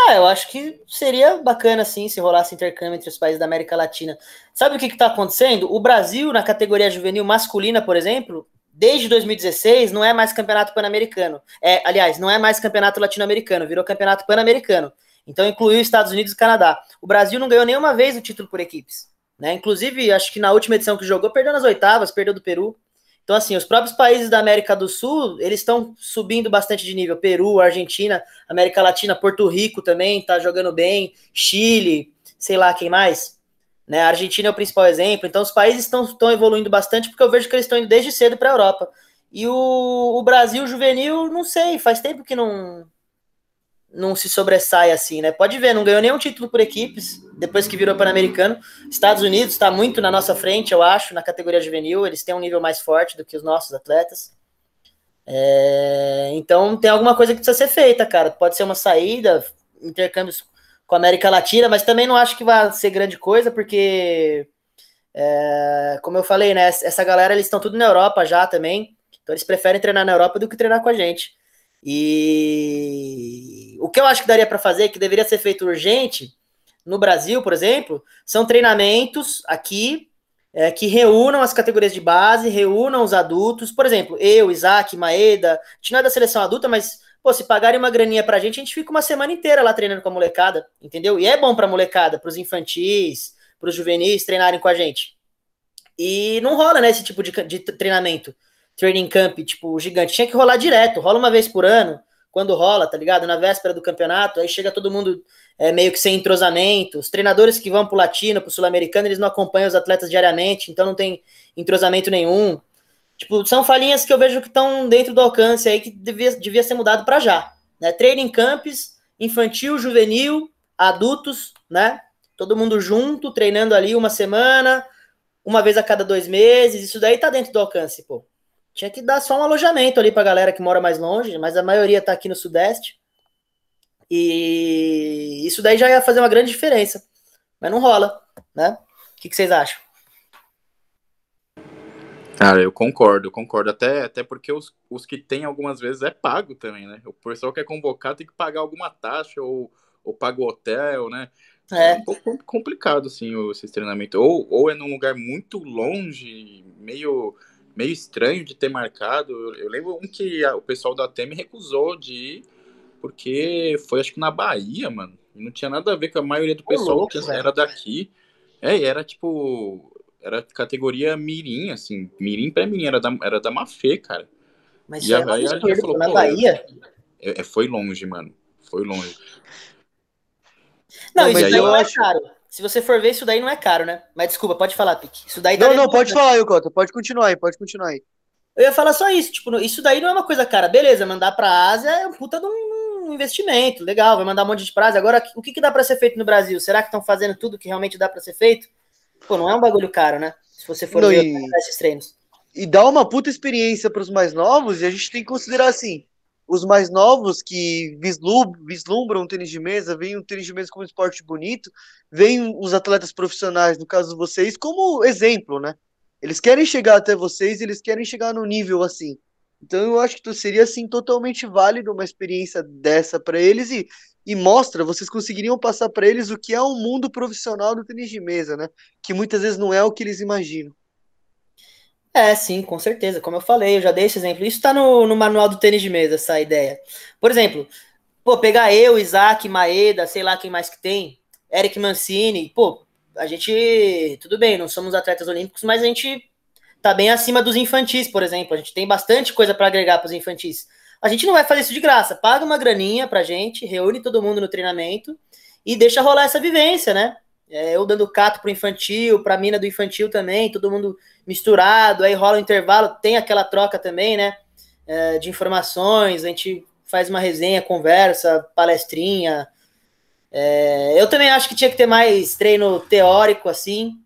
Ah, eu acho que seria bacana, sim, se rolasse intercâmbio entre os países da América Latina. Sabe o que está acontecendo? O Brasil, na categoria juvenil masculina, por exemplo, desde 2016, não é mais campeonato pan-americano. É, aliás, não é mais campeonato latino-americano, virou campeonato pan-americano. Então incluiu Estados Unidos e Canadá. O Brasil não ganhou nenhuma vez o título por equipes. Né? Inclusive, acho que na última edição que jogou, perdeu nas oitavas, perdeu do Peru. Então, assim, os próprios países da América do Sul, eles estão subindo bastante de nível. Peru, Argentina, América Latina, Porto Rico também está jogando bem, Chile, sei lá quem mais. Né? A Argentina é o principal exemplo. Então, os países estão evoluindo bastante porque eu vejo que eles estão indo desde cedo para a Europa. E o, o Brasil juvenil, não sei, faz tempo que não, não se sobressai assim, né? Pode ver, não ganhou nenhum título por equipes depois que virou Pan-Americano. Estados Unidos está muito na nossa frente, eu acho, na categoria juvenil. Eles têm um nível mais forte do que os nossos atletas. É, então tem alguma coisa que precisa ser feita, cara. Pode ser uma saída, intercâmbios com a América Latina, mas também não acho que vai ser grande coisa, porque, é, como eu falei, né? Essa galera eles estão tudo na Europa já também, então eles preferem treinar na Europa do que treinar com a gente. E o que eu acho que daria para fazer, que deveria ser feito urgente, no Brasil, por exemplo, são treinamentos aqui é, que reúnam as categorias de base, reúnam os adultos. Por exemplo, eu, Isaac, Maeda, a gente não é da seleção adulta, mas pô, se pagarem uma graninha pra gente, a gente fica uma semana inteira lá treinando com a molecada, entendeu? E é bom pra molecada, pros infantis, pros juvenis treinarem com a gente. E não rola, né, esse tipo de, de treinamento, training camp, tipo, gigante. Tinha que rolar direto, rola uma vez por ano, quando rola, tá ligado? Na véspera do campeonato, aí chega todo mundo é, meio que sem entrosamento. Os treinadores que vão pro latino, pro sul-americano, eles não acompanham os atletas diariamente, então não tem entrosamento nenhum. Tipo, são falhinhas que eu vejo que estão dentro do alcance aí que devia, devia ser mudado para já. Né? Training camps, infantil, juvenil, adultos, né? Todo mundo junto, treinando ali uma semana, uma vez a cada dois meses. Isso daí tá dentro do alcance, pô. Tinha que dar só um alojamento ali pra galera que mora mais longe, mas a maioria tá aqui no Sudeste. E isso daí já ia fazer uma grande diferença. Mas não rola, né? O que, que vocês acham? Cara, eu concordo, concordo. Até, até porque os, os que tem algumas vezes é pago também, né? O pessoal que é convocado tem que pagar alguma taxa ou, ou paga o hotel, né? É. é um pouco complicado, assim, esse treinamento. Ou, ou é num lugar muito longe, meio, meio estranho de ter marcado. Eu, eu lembro um que a, o pessoal da TEM recusou de ir, porque foi acho que na Bahia, mano. Não tinha nada a ver com a maioria do pessoal louco, que era daqui. É, e era tipo era categoria mirim, assim. Mirim pra mim, era da, era da Mafê, cara. Mas e aí a gente falou, na Bahia? É, é, foi longe, mano. Foi longe. Não, isso daí não é acho... caro. Se você for ver, isso daí não é caro, né? Mas desculpa, pode falar, Pique. Isso daí Não, não, pode falar aí, Cota. Pode continuar aí, pode continuar aí. Eu ia falar só isso, tipo, isso daí não é uma coisa cara. Beleza, mandar pra Ásia é um puta de um investimento, legal, vai mandar um monte de prazo. Agora, o que, que dá para ser feito no Brasil? Será que estão fazendo tudo que realmente dá para ser feito? Pô, não é um bagulho caro, né? Se você for não, ver e... esses treinos. E dá uma puta experiência para os mais novos, e a gente tem que considerar assim: os mais novos que vislumbram, o tênis de mesa, veem o tênis de mesa como um esporte bonito, veem os atletas profissionais, no caso de vocês, como exemplo, né? Eles querem chegar até vocês, eles querem chegar no nível assim. Então eu acho que seria assim totalmente válido uma experiência dessa para eles e e mostra, vocês conseguiriam passar para eles o que é um mundo profissional do tênis de mesa, né? Que muitas vezes não é o que eles imaginam. É, sim, com certeza. Como eu falei, eu já dei esse exemplo. Isso está no, no manual do tênis de mesa, essa ideia. Por exemplo, pô, pegar eu, Isaac, Maeda, sei lá quem mais que tem, Eric Mancini, pô, a gente, tudo bem, não somos atletas olímpicos, mas a gente tá bem acima dos infantis, por exemplo. A gente tem bastante coisa para agregar para os infantis. A gente não vai fazer isso de graça. Paga uma graninha pra gente, reúne todo mundo no treinamento e deixa rolar essa vivência, né? É, eu dando cato pro infantil, pra mina do infantil também, todo mundo misturado, aí rola o intervalo, tem aquela troca também, né? É, de informações, a gente faz uma resenha, conversa, palestrinha. É, eu também acho que tinha que ter mais treino teórico, assim,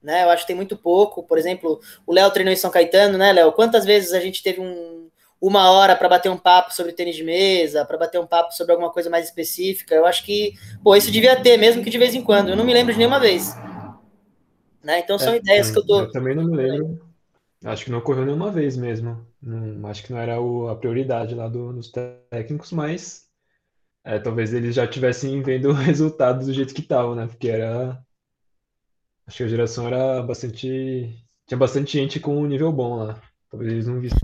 né? Eu acho que tem muito pouco. Por exemplo, o Léo treinou em São Caetano, né, Léo? Quantas vezes a gente teve um, uma hora para bater um papo sobre tênis de mesa, para bater um papo sobre alguma coisa mais específica. Eu acho que, pô, isso devia ter, mesmo que de vez em quando. Eu não me lembro de nenhuma vez. Né? Então são é, ideias que eu tô. Eu também não me lembro. Acho que não ocorreu nenhuma vez mesmo. Não, acho que não era o, a prioridade lá do, dos técnicos, mas é, talvez eles já tivessem vendo o resultado do jeito que estavam, né? Porque era. Acho que a geração era bastante. Tinha bastante gente com um nível bom lá. Talvez eles não vissem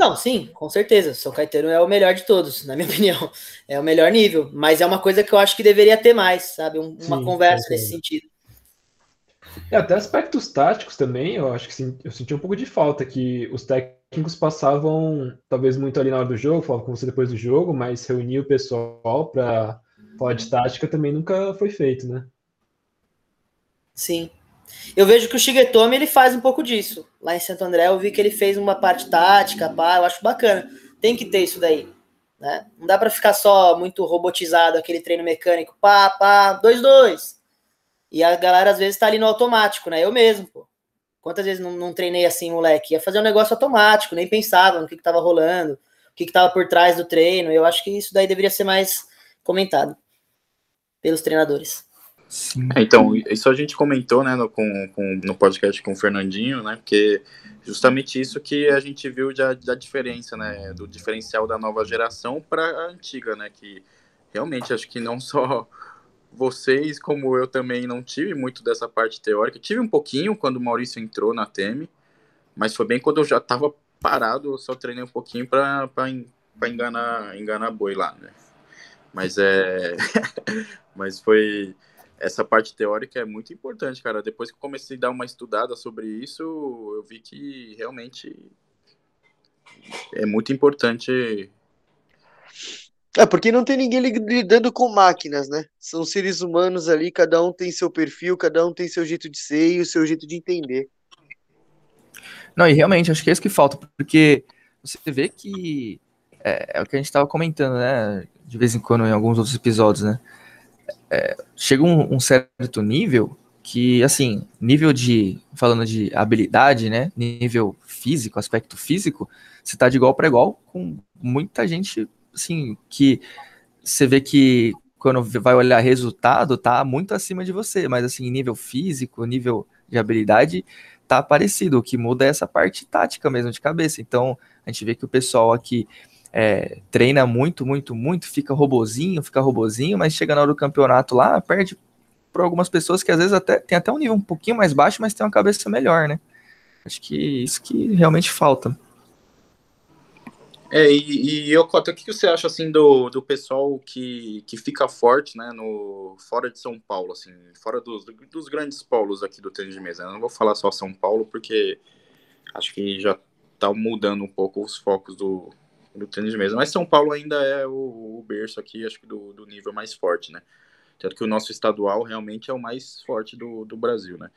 não, sim, com certeza. São Caetano é o melhor de todos, na minha opinião. É o melhor nível. Mas é uma coisa que eu acho que deveria ter mais, sabe? Um, uma sim, conversa nesse sentido. É, até aspectos táticos também, eu acho que eu senti um pouco de falta, que os técnicos passavam, talvez muito ali na hora do jogo, falavam com você depois do jogo, mas reunir o pessoal para falar de tática também nunca foi feito, né? Sim. Eu vejo que o Shigetomi ele faz um pouco disso. Lá em Santo André eu vi que ele fez uma parte tática, pá, eu acho bacana. Tem que ter isso daí. Né? Não dá para ficar só muito robotizado aquele treino mecânico, pá, pá, dois, dois. E a galera às vezes tá ali no automático, né? Eu mesmo, pô. Quantas vezes não, não treinei assim, moleque? Ia fazer um negócio automático, nem pensava no que, que tava rolando, o que, que tava por trás do treino. Eu acho que isso daí deveria ser mais comentado pelos treinadores. É, então, isso a gente comentou, né, no, com, com, no podcast com o Fernandinho, né, porque justamente isso que a gente viu da, da diferença, né, do diferencial da nova geração para a antiga, né, que realmente acho que não só vocês, como eu também não tive muito dessa parte teórica, tive um pouquinho quando o Maurício entrou na TEM, mas foi bem quando eu já estava parado, só treinei um pouquinho para enganar, enganar boi lá, né. Mas é. mas foi. Essa parte teórica é muito importante, cara. Depois que eu comecei a dar uma estudada sobre isso, eu vi que realmente é muito importante. É, porque não tem ninguém lidando com máquinas, né? São seres humanos ali, cada um tem seu perfil, cada um tem seu jeito de ser e o seu jeito de entender. Não, e realmente, acho que é isso que falta, porque você vê que é, é o que a gente estava comentando, né? De vez em quando em alguns outros episódios, né? É, chega um, um, certo nível que, assim, nível de, falando de habilidade, né? Nível físico, aspecto físico, você tá de igual para igual com muita gente, assim, que você vê que quando vai olhar resultado, tá muito acima de você, mas assim, nível físico, nível de habilidade, tá parecido. O que muda é essa parte tática mesmo de cabeça. Então, a gente vê que o pessoal aqui é, treina muito, muito, muito, fica robozinho, fica robozinho, mas chega na hora do campeonato lá, perde para algumas pessoas que às vezes até tem até um nível um pouquinho mais baixo, mas tem uma cabeça melhor, né? Acho que isso que realmente falta. É, e, e Yokota, o que você acha assim do, do pessoal que, que fica forte, né, no fora de São Paulo, assim, fora dos, dos grandes polos aqui do tênis de mesa? Eu não vou falar só São Paulo, porque acho que já tá mudando um pouco os focos do, do tênis de mesa. Mas São Paulo ainda é o, o berço aqui, acho que do, do, nível mais forte, né? Tanto que o nosso estadual realmente é o mais forte do, do Brasil, né?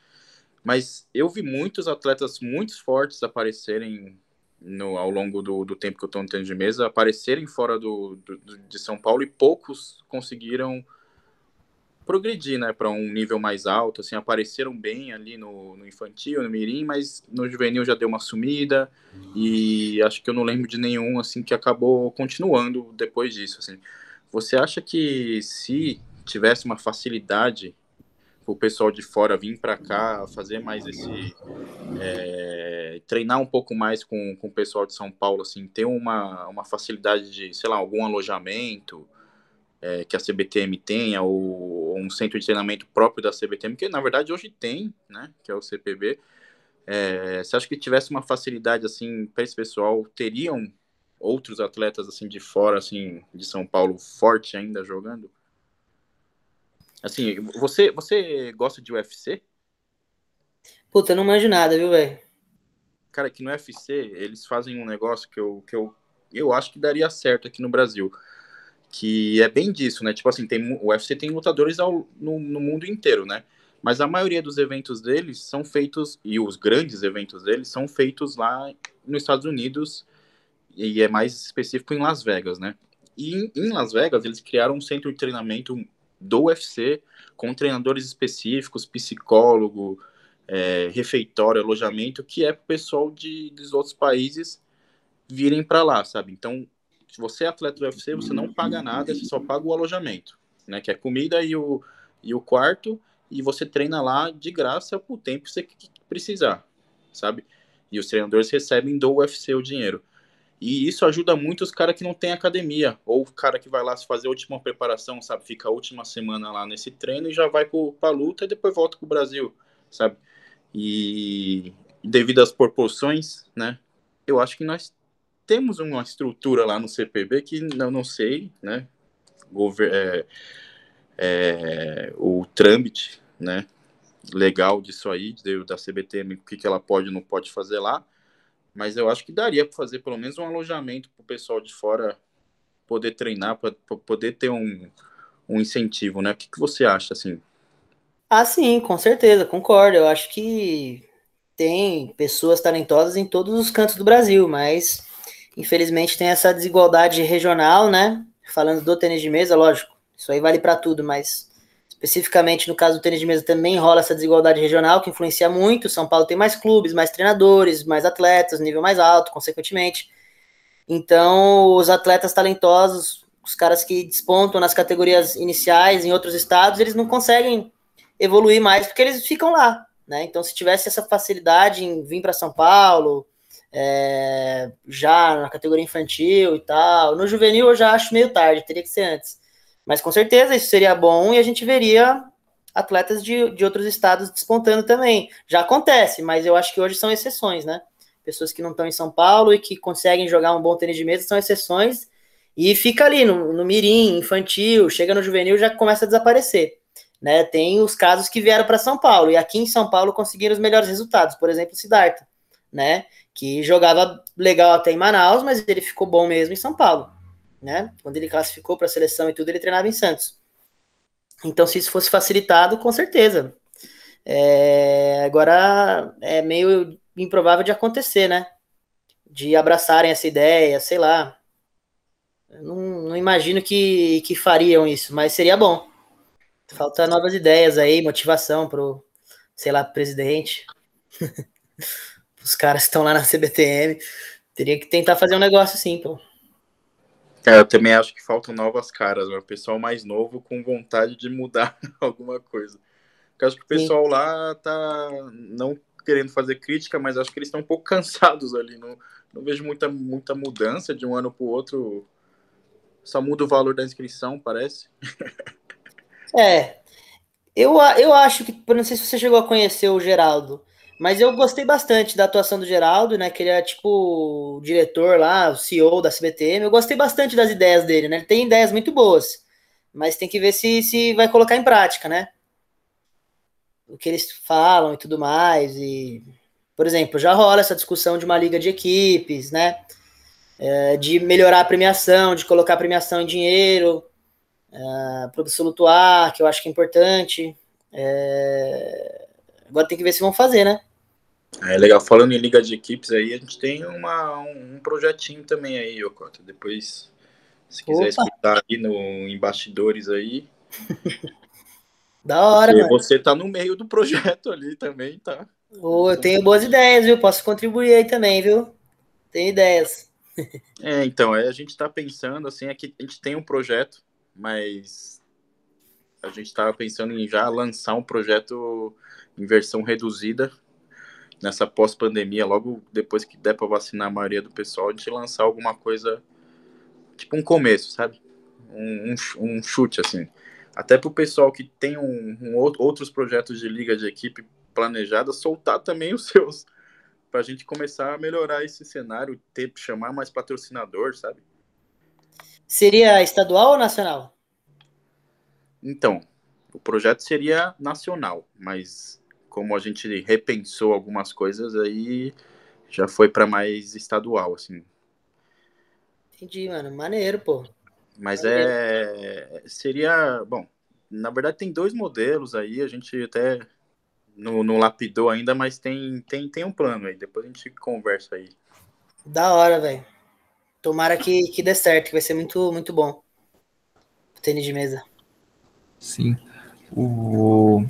Mas eu vi muitos atletas muito fortes aparecerem no, ao longo do, do tempo que eu estou no tênis de mesa, aparecerem fora do, do, de São Paulo e poucos conseguiram progredir, né, para um nível mais alto, assim, apareceram bem ali no, no, infantil, no mirim, mas no juvenil já deu uma sumida e acho que eu não lembro de nenhum, assim, que acabou continuando depois disso, assim. Você acha que se tivesse uma facilidade o pessoal de fora vir para cá, fazer mais esse. É, treinar um pouco mais com, com o pessoal de São Paulo, assim, ter uma, uma facilidade de, sei lá, algum alojamento, é, que a CBTM tenha, ou, um centro de treinamento próprio da CBTM, que na verdade hoje tem, né, que é o CPB. É, você acha que tivesse uma facilidade assim para esse pessoal, teriam outros atletas assim de fora, assim, de São Paulo, forte ainda jogando? Assim, você, você gosta de UFC? Puta, eu não manjo nada, viu, velho? Cara, aqui no UFC, eles fazem um negócio que eu, que eu, eu acho que daria certo aqui no Brasil que é bem disso, né? Tipo assim, tem, o UFC tem lutadores ao, no, no, mundo inteiro, né? Mas a maioria dos eventos deles são feitos, e os grandes eventos deles são feitos lá nos Estados Unidos, e é mais específico em Las Vegas, né? E em Las Vegas, eles criaram um centro de treinamento do UFC, com treinadores específicos, psicólogo, é, refeitório, alojamento, que é para o pessoal de, dos outros países virem para lá, sabe? Então, se você é atleta do UFC, você não paga nada, você só paga o alojamento, né? Que é comida e o, e o quarto, e você treina lá de graça por tempo que você precisar, sabe? E os treinadores recebem do UFC o dinheiro. E isso ajuda muito os caras que não têm academia, ou o cara que vai lá se fazer a última preparação, sabe? Fica a última semana lá nesse treino e já vai para a luta e depois volta para o Brasil, sabe? E devido às proporções, né? Eu acho que nós temos uma estrutura lá no CPB que não, não sei, né? É, é, o trâmite, né? Legal disso aí, da CBTM, o que, que ela pode ou não pode fazer lá. Mas eu acho que daria para fazer pelo menos um alojamento para o pessoal de fora poder treinar, para poder ter um, um incentivo, né? O que, que você acha, assim? Ah, sim, com certeza, concordo. Eu acho que tem pessoas talentosas em todos os cantos do Brasil, mas Infelizmente tem essa desigualdade regional, né? Falando do tênis de mesa, lógico, isso aí vale para tudo, mas especificamente no caso do tênis de mesa também rola essa desigualdade regional que influencia muito. São Paulo tem mais clubes, mais treinadores, mais atletas, nível mais alto, consequentemente. Então, os atletas talentosos, os caras que despontam nas categorias iniciais em outros estados, eles não conseguem evoluir mais porque eles ficam lá, né? Então, se tivesse essa facilidade em vir para São Paulo, é, já na categoria infantil e tal, no juvenil eu já acho meio tarde, teria que ser antes. Mas com certeza isso seria bom e a gente veria atletas de, de outros estados despontando também. Já acontece, mas eu acho que hoje são exceções, né? pessoas que não estão em São Paulo e que conseguem jogar um bom tênis de mesa são exceções e fica ali no, no mirim, infantil, chega no juvenil já começa a desaparecer. Né? Tem os casos que vieram para São Paulo e aqui em São Paulo conseguiram os melhores resultados, por exemplo, o Siddhartha, né? que jogava legal até em Manaus, mas ele ficou bom mesmo em São Paulo. Né? Quando ele classificou para a seleção e tudo, ele treinava em Santos. Então, se isso fosse facilitado, com certeza. É, agora é meio improvável de acontecer, né? De abraçarem essa ideia, sei lá. Não, não, imagino que, que fariam isso, mas seria bom. Falta novas ideias aí, motivação pro, sei lá, presidente. Os caras estão lá na CBTM. Teria que tentar fazer um negócio assim, pô. É, eu também acho que faltam novas caras, o pessoal mais novo com vontade de mudar alguma coisa. Porque acho que o pessoal Sim. lá tá não querendo fazer crítica, mas acho que eles estão um pouco cansados ali. Não, não vejo muita, muita mudança de um ano para o outro. Só muda o valor da inscrição, parece. é. Eu, eu acho que, não sei se você chegou a conhecer o Geraldo, mas eu gostei bastante da atuação do Geraldo, né? Que ele é tipo o diretor lá, o CEO da CBTM. Eu gostei bastante das ideias dele, né? Ele tem ideias muito boas, mas tem que ver se, se vai colocar em prática, né? o que eles falam e tudo mais. E, por exemplo, já rola essa discussão de uma liga de equipes, né? É, de melhorar a premiação, de colocar a premiação em dinheiro é, para o absoluto A, que eu acho que é importante. É, agora tem que ver se vão fazer, né? É legal, falando em liga de equipes aí, a gente tem uma, um, projetinho também aí, Yokota. Depois, se quiser Opa. escutar aí no em bastidores aí, Da hora, Porque mano. Você tá no meio do projeto ali também, tá? Oh, eu tenho boas ideias, viu? Posso contribuir aí também, viu? Tem ideias. É, então, é, a gente tá pensando, assim, é que a gente tem um projeto, mas a gente estava pensando em já lançar um projeto em versão reduzida nessa pós-pandemia, logo depois que der para vacinar a maioria do pessoal, a gente lançar alguma coisa, tipo um começo, sabe? Um, um, um chute, assim até para o pessoal que tem um, um, outros projetos de liga de equipe planejada, soltar também os seus, para a gente começar a melhorar esse cenário, ter, chamar mais patrocinador, sabe? Seria estadual ou nacional? Então, o projeto seria nacional, mas como a gente repensou algumas coisas, aí já foi para mais estadual, assim. Entendi, mano. Maneiro, pô. Mas é. Seria. Bom, na verdade tem dois modelos aí, a gente até não, não lapidou ainda, mas tem, tem, tem um plano aí. Depois a gente conversa aí. Da hora, velho. Tomara que, que dê certo, que vai ser muito, muito bom. O tênis de mesa. Sim. O,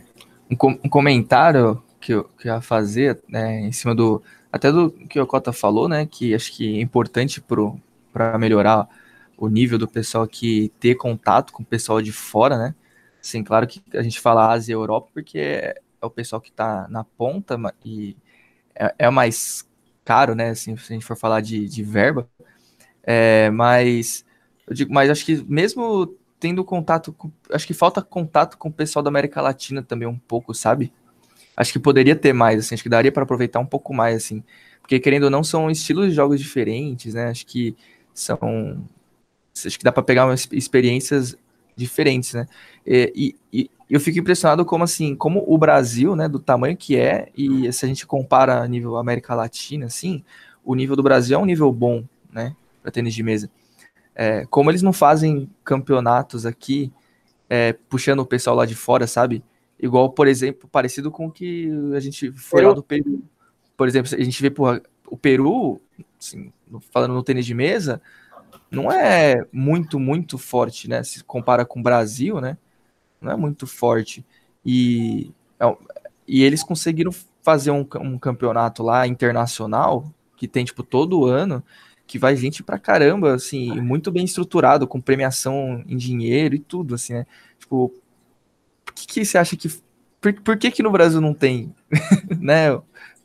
um, um comentário que eu, que eu ia fazer, né, em cima do. Até do que o Cota falou, né? Que acho que é importante para melhorar o nível do pessoal que ter contato com o pessoal de fora, né? Sim, claro que a gente fala Ásia e Europa porque é, é o pessoal que está na ponta e é, é, mais caro, né? Assim, se a gente for falar de, de verba. É, mas eu digo, mas acho que mesmo tendo contato, com, acho que falta contato com o pessoal da América Latina também um pouco, sabe? Acho que poderia ter mais, assim, acho que daria para aproveitar um pouco mais, assim, porque querendo ou não são estilos de jogos diferentes, né? Acho que são acho que dá para pegar umas experiências diferentes, né? E, e, eu fico impressionado como assim, como o Brasil, né, do tamanho que é, e se a gente compara a nível América Latina, assim, o nível do Brasil é um nível bom, né, para tênis de mesa. É, como eles não fazem campeonatos aqui, é, puxando o pessoal lá de fora, sabe? Igual, por exemplo, parecido com o que a gente foi Peru. lá do Peru. Por exemplo, a gente vê porra, o Peru, assim, falando no tênis de mesa, não é muito, muito forte, né? Se compara com o Brasil, né? não é muito forte. E, é e eles conseguiram fazer um, um campeonato lá internacional, que tem, tipo, todo ano, que vai gente pra caramba, assim, muito bem estruturado, com premiação em dinheiro e tudo, assim, né? Tipo, por que, que você acha que. Por, por que, que no Brasil não tem? né?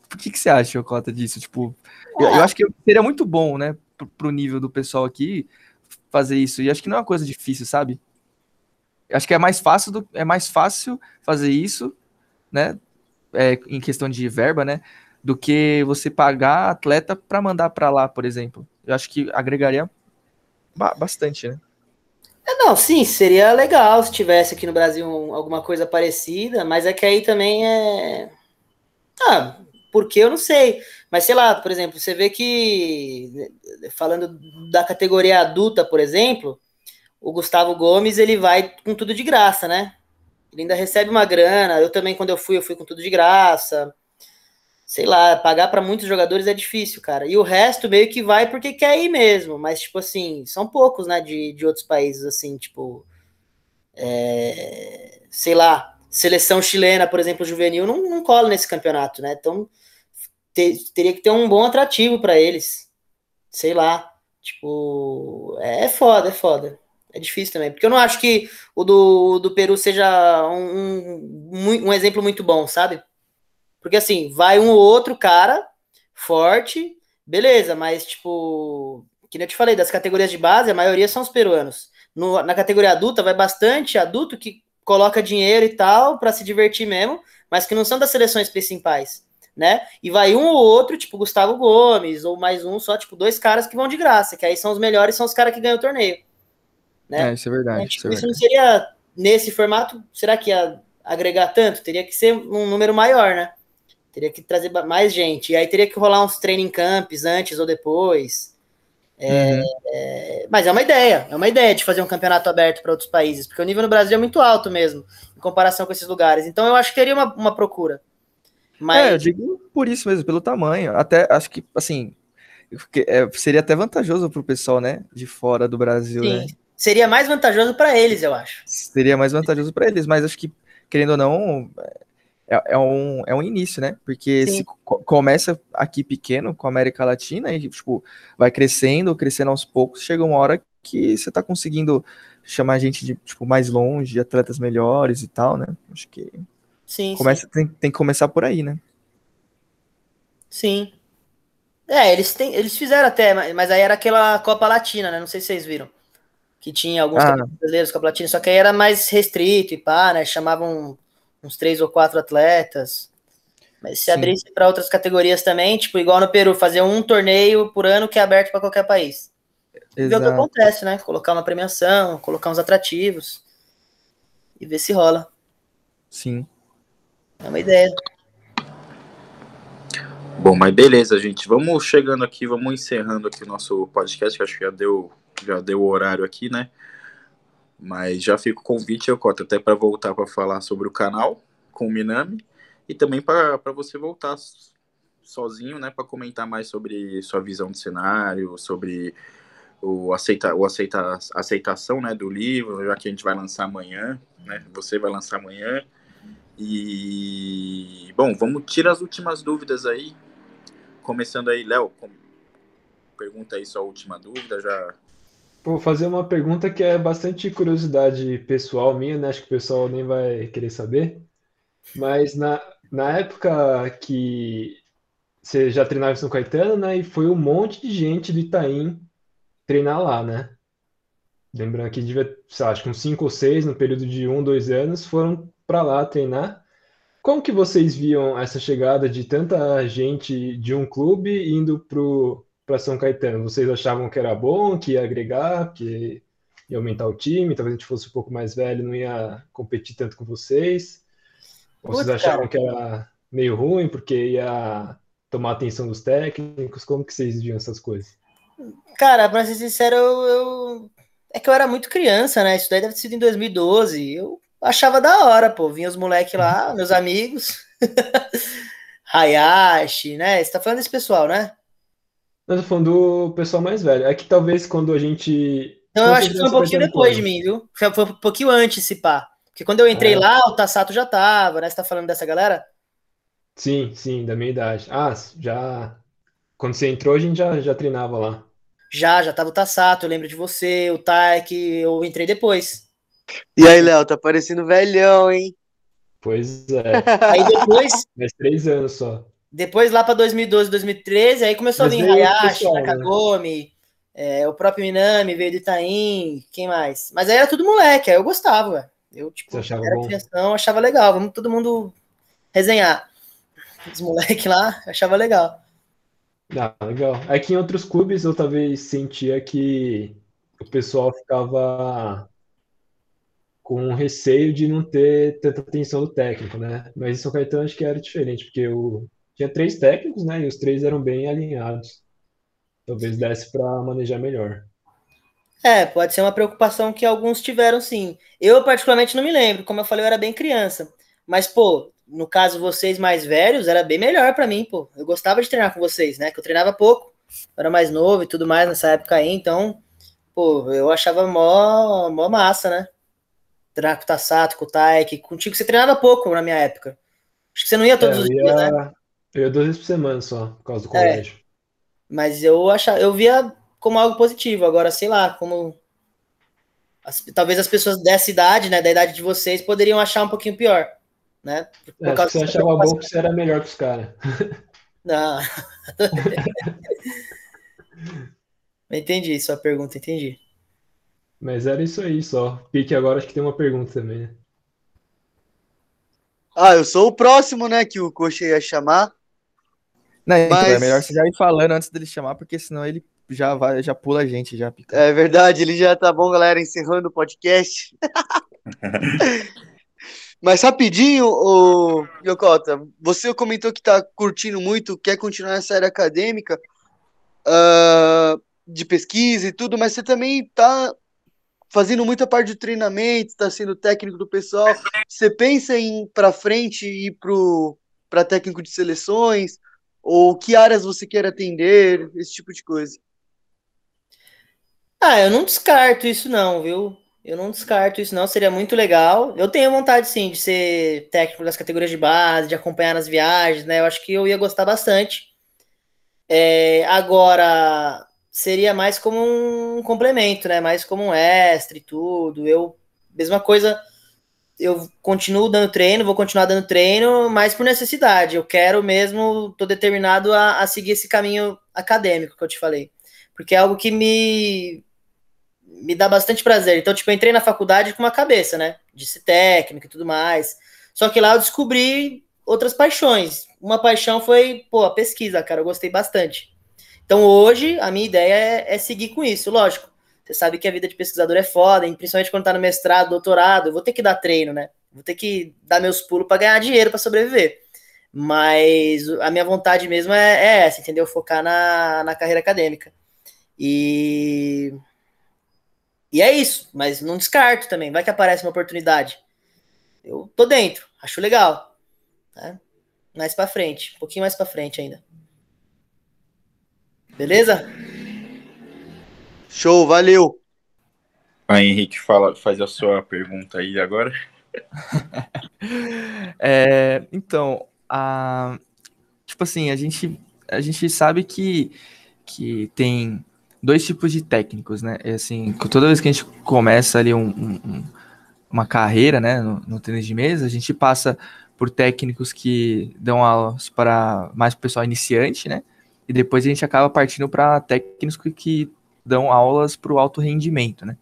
Por que, que você acha, Cota, disso? Tipo, eu, eu, acho que seria muito bom, né, pro, pro nível do pessoal aqui fazer isso. E acho que não é uma coisa difícil, sabe? Acho que é mais fácil, do, é mais fácil fazer isso, né? É, em questão de verba, né? Do que você pagar atleta para mandar para lá, por exemplo. Eu acho que agregaria bastante, né? É, não, sim, seria legal se tivesse aqui no Brasil alguma coisa parecida, mas é que aí também é. Ah, porque eu não sei. Mas sei lá, por exemplo, você vê que falando da categoria adulta, por exemplo, o Gustavo Gomes ele vai com tudo de graça, né? Ele ainda recebe uma grana. Eu também, quando eu fui, eu fui com tudo de graça. Sei lá, pagar para muitos jogadores é difícil, cara. E o resto meio que vai porque quer ir mesmo. Mas, tipo assim, são poucos, né? De, de outros países, assim, tipo. É, sei lá, seleção chilena, por exemplo, juvenil, não, não cola nesse campeonato, né? Então, ter, teria que ter um bom atrativo para eles. Sei lá. Tipo, é, é foda, é foda. É difícil também, porque eu não acho que o do, do Peru seja um, um, um exemplo muito bom, sabe? Porque assim, vai um ou outro cara forte, beleza, mas tipo, que nem eu te falei, das categorias de base, a maioria são os peruanos. No, na categoria adulta, vai bastante adulto que coloca dinheiro e tal para se divertir mesmo, mas que não são das seleções principais, né? E vai um ou outro, tipo Gustavo Gomes, ou mais um, só tipo dois caras que vão de graça, que aí são os melhores, são os caras que ganham o torneio. Né? É, isso é verdade. Então, tipo, isso, é isso verdade. não seria nesse formato, será que ia agregar tanto? Teria que ser um número maior, né? Teria que trazer mais gente. E aí teria que rolar uns training camps antes ou depois. É, uhum. é, mas é uma ideia, é uma ideia de fazer um campeonato aberto para outros países, porque o nível no Brasil é muito alto mesmo, em comparação com esses lugares. Então eu acho que teria uma, uma procura. Mas... É, eu digo por isso mesmo, pelo tamanho. Até acho que, assim, é, seria até vantajoso para o pessoal, né, de fora do Brasil, Sim. né? seria mais vantajoso para eles, eu acho. Seria mais vantajoso para eles, mas acho que, querendo ou não, é, é, um, é um início, né? Porque Sim. se co começa aqui pequeno, com a América Latina, e tipo, vai crescendo, crescendo aos poucos, chega uma hora que você tá conseguindo chamar gente de tipo, mais longe, de atletas melhores e tal, né? Acho que sim, começa, sim. Tem, tem que começar por aí, né? Sim. É, eles, têm, eles fizeram até, mas aí era aquela Copa Latina, né? Não sei se vocês viram que tinha alguns ah. brasileiros com a platina, só que aí era mais restrito e pá, né? Chamavam uns três ou quatro atletas. Mas se Sim. abrisse para outras categorias também, tipo, igual no Peru, fazer um torneio por ano que é aberto para qualquer país. E ver o que acontece, né? Colocar uma premiação, colocar uns atrativos e ver se rola. Sim. É uma ideia. Bom, mas beleza, gente. Vamos chegando aqui, vamos encerrando aqui o nosso podcast, que acho que já deu já deu o horário aqui, né? Mas já fica o convite, Cota, até para voltar para falar sobre o canal com o Minami e também para você voltar sozinho, né, para comentar mais sobre sua visão de cenário, sobre o aceita o aceita aceitação, né, do livro, já que a gente vai lançar amanhã, né? Você vai lançar amanhã. E bom, vamos tirar as últimas dúvidas aí. Começando aí, Léo, pergunta aí sua última dúvida, já Vou fazer uma pergunta que é bastante curiosidade pessoal minha, né? Acho que o pessoal nem vai querer saber. Mas na, na época que você já treinava em São Caetano, né? E foi um monte de gente do Itaim treinar lá, né? Lembrando que devia, sei lá, acho que uns 5 ou 6 no período de um, dois anos foram para lá treinar. Como que vocês viam essa chegada de tanta gente de um clube indo pro para São Caetano? Vocês achavam que era bom, que ia agregar, que ia aumentar o time? Talvez a gente fosse um pouco mais velho, não ia competir tanto com vocês? Ou vocês achavam que era meio ruim porque ia tomar atenção dos técnicos? Como que vocês viam essas coisas? Cara, pra ser sincero, eu, eu, é que eu era muito criança, né? Isso daí deve ter sido em 2012. Eu achava da hora, pô. Vinha os moleques lá, meus amigos. Hayashi, né? Você tá falando desse pessoal, né? Mas eu tô falando do pessoal mais velho. É que talvez quando a gente. Não, eu acho que foi um pouquinho depois de mim, viu? Foi, foi um pouquinho antes, se pá. Porque quando eu entrei É. lá, o Tassato já tava, né? Você tá falando dessa galera? Sim, sim, da minha idade. Ah, já. Quando você entrou, a gente já, já treinava lá. Já, já tava o Tassato, eu lembro de você, o Taek, eu entrei depois. E aí, Léo, tá parecendo velhão, hein? Pois é, Aí depois, mais três anos só. Depois lá pra 2012, 2013, aí começou a vir o Hayashi, pessoal, né? É, o próprio Minami veio do Itaim, quem mais? Mas aí era tudo moleque, aí eu gostava, velho. Eu, tipo, Você achava era criação, achava legal, vamos todo mundo resenhar. Os moleques lá, achava legal. Ah, legal. É que em outros clubes eu talvez sentia que o pessoal ficava com receio de não ter tanta atenção do técnico, né? Mas em São Caetano acho que era diferente, porque eu tinha três técnicos, né? E os três eram bem alinhados. Talvez desse para manejar melhor. É, pode ser uma preocupação que alguns tiveram, sim. Eu, particularmente, não me lembro. Como eu falei, eu era bem criança. Mas, pô, no caso, vocês mais velhos, era bem melhor pra mim, pô. Eu gostava de treinar com vocês, né? Que eu treinava pouco. Eu era mais novo e tudo mais nessa época aí. Então, pô, eu achava mó, mó massa, né? Treinar com o Tassato, com o Taek. Contigo você treinava pouco na minha época. Acho que você não ia todos É, os dias, né? Eu ia duas vezes por semana só, por causa do É. colégio. Mas eu achava, eu via como algo positivo. Agora, sei lá, como as- talvez as pessoas dessa idade, né, da idade de vocês, poderiam achar um pouquinho pior, né? Por É, acho que você achava bom porque você era melhor que os caras. Não. entendi sua pergunta, entendi. Mas era isso aí só. Pique agora acho que tem uma pergunta também, né? Ah, eu sou o próximo, né, que o Coxa ia chamar. Não, então, é Mas- melhor você já ir falando antes dele chamar, porque senão ele já vai, já pula a gente, já pica. É verdade, ele já tá bom, galera, encerrando o podcast. Mas rapidinho, o Yokota, você comentou que tá curtindo muito, quer continuar nessa área acadêmica, ah, de pesquisa e tudo, mas você também tá fazendo muita parte de treinamento, tá sendo técnico do pessoal. Você pensa em ir para frente e ir pro para técnico de seleções ou que áreas você quer atender, esse tipo de coisa? Ah, eu não descarto isso não, viu? Eu não descarto isso não, seria muito legal. Eu tenho vontade sim de ser técnico das categorias de base, de acompanhar nas viagens, né? Eu acho que eu ia gostar bastante. É, agora seria mais como um complemento, né? Mais como um extra e tudo. Eu mesma coisa, eu continuo dando treino, vou continuar dando treino, mas por necessidade. Eu quero mesmo, tô determinado a, a seguir esse caminho acadêmico que eu te falei, porque é algo que me me dá bastante prazer. Então, tipo, eu entrei na faculdade com uma cabeça, né? De ser técnico e tudo mais. Só que lá eu descobri outras paixões. Uma paixão foi, pô, a pesquisa, cara. Eu gostei bastante. Então, hoje, a minha ideia é, é seguir com isso, lógico. Você sabe que a vida de pesquisador é foda, e principalmente quando tá no mestrado, doutorado, eu vou ter que dar treino, né? Vou ter que dar meus pulos para ganhar dinheiro para sobreviver. Mas a minha vontade mesmo é, é essa, entendeu? Focar na, na carreira acadêmica. E e é isso, mas não descarto também. Vai que aparece uma oportunidade. Eu tô dentro, acho legal. Né? Mais pra frente, um pouquinho mais pra frente ainda. Beleza? Show, valeu. Vai, Henrique, fala, faz a sua pergunta aí agora. É, então, a, tipo assim, a gente, a gente sabe que, que tem dois tipos de técnicos, né? É assim, toda vez que a gente começa ali um, um- um- uma carreira, né, no, no tênis de mesa, a gente passa por técnicos que dão aulas para mais pro pessoal iniciante, né? E depois a gente acaba partindo para técnicos que, que dão aulas para o alto rendimento, né?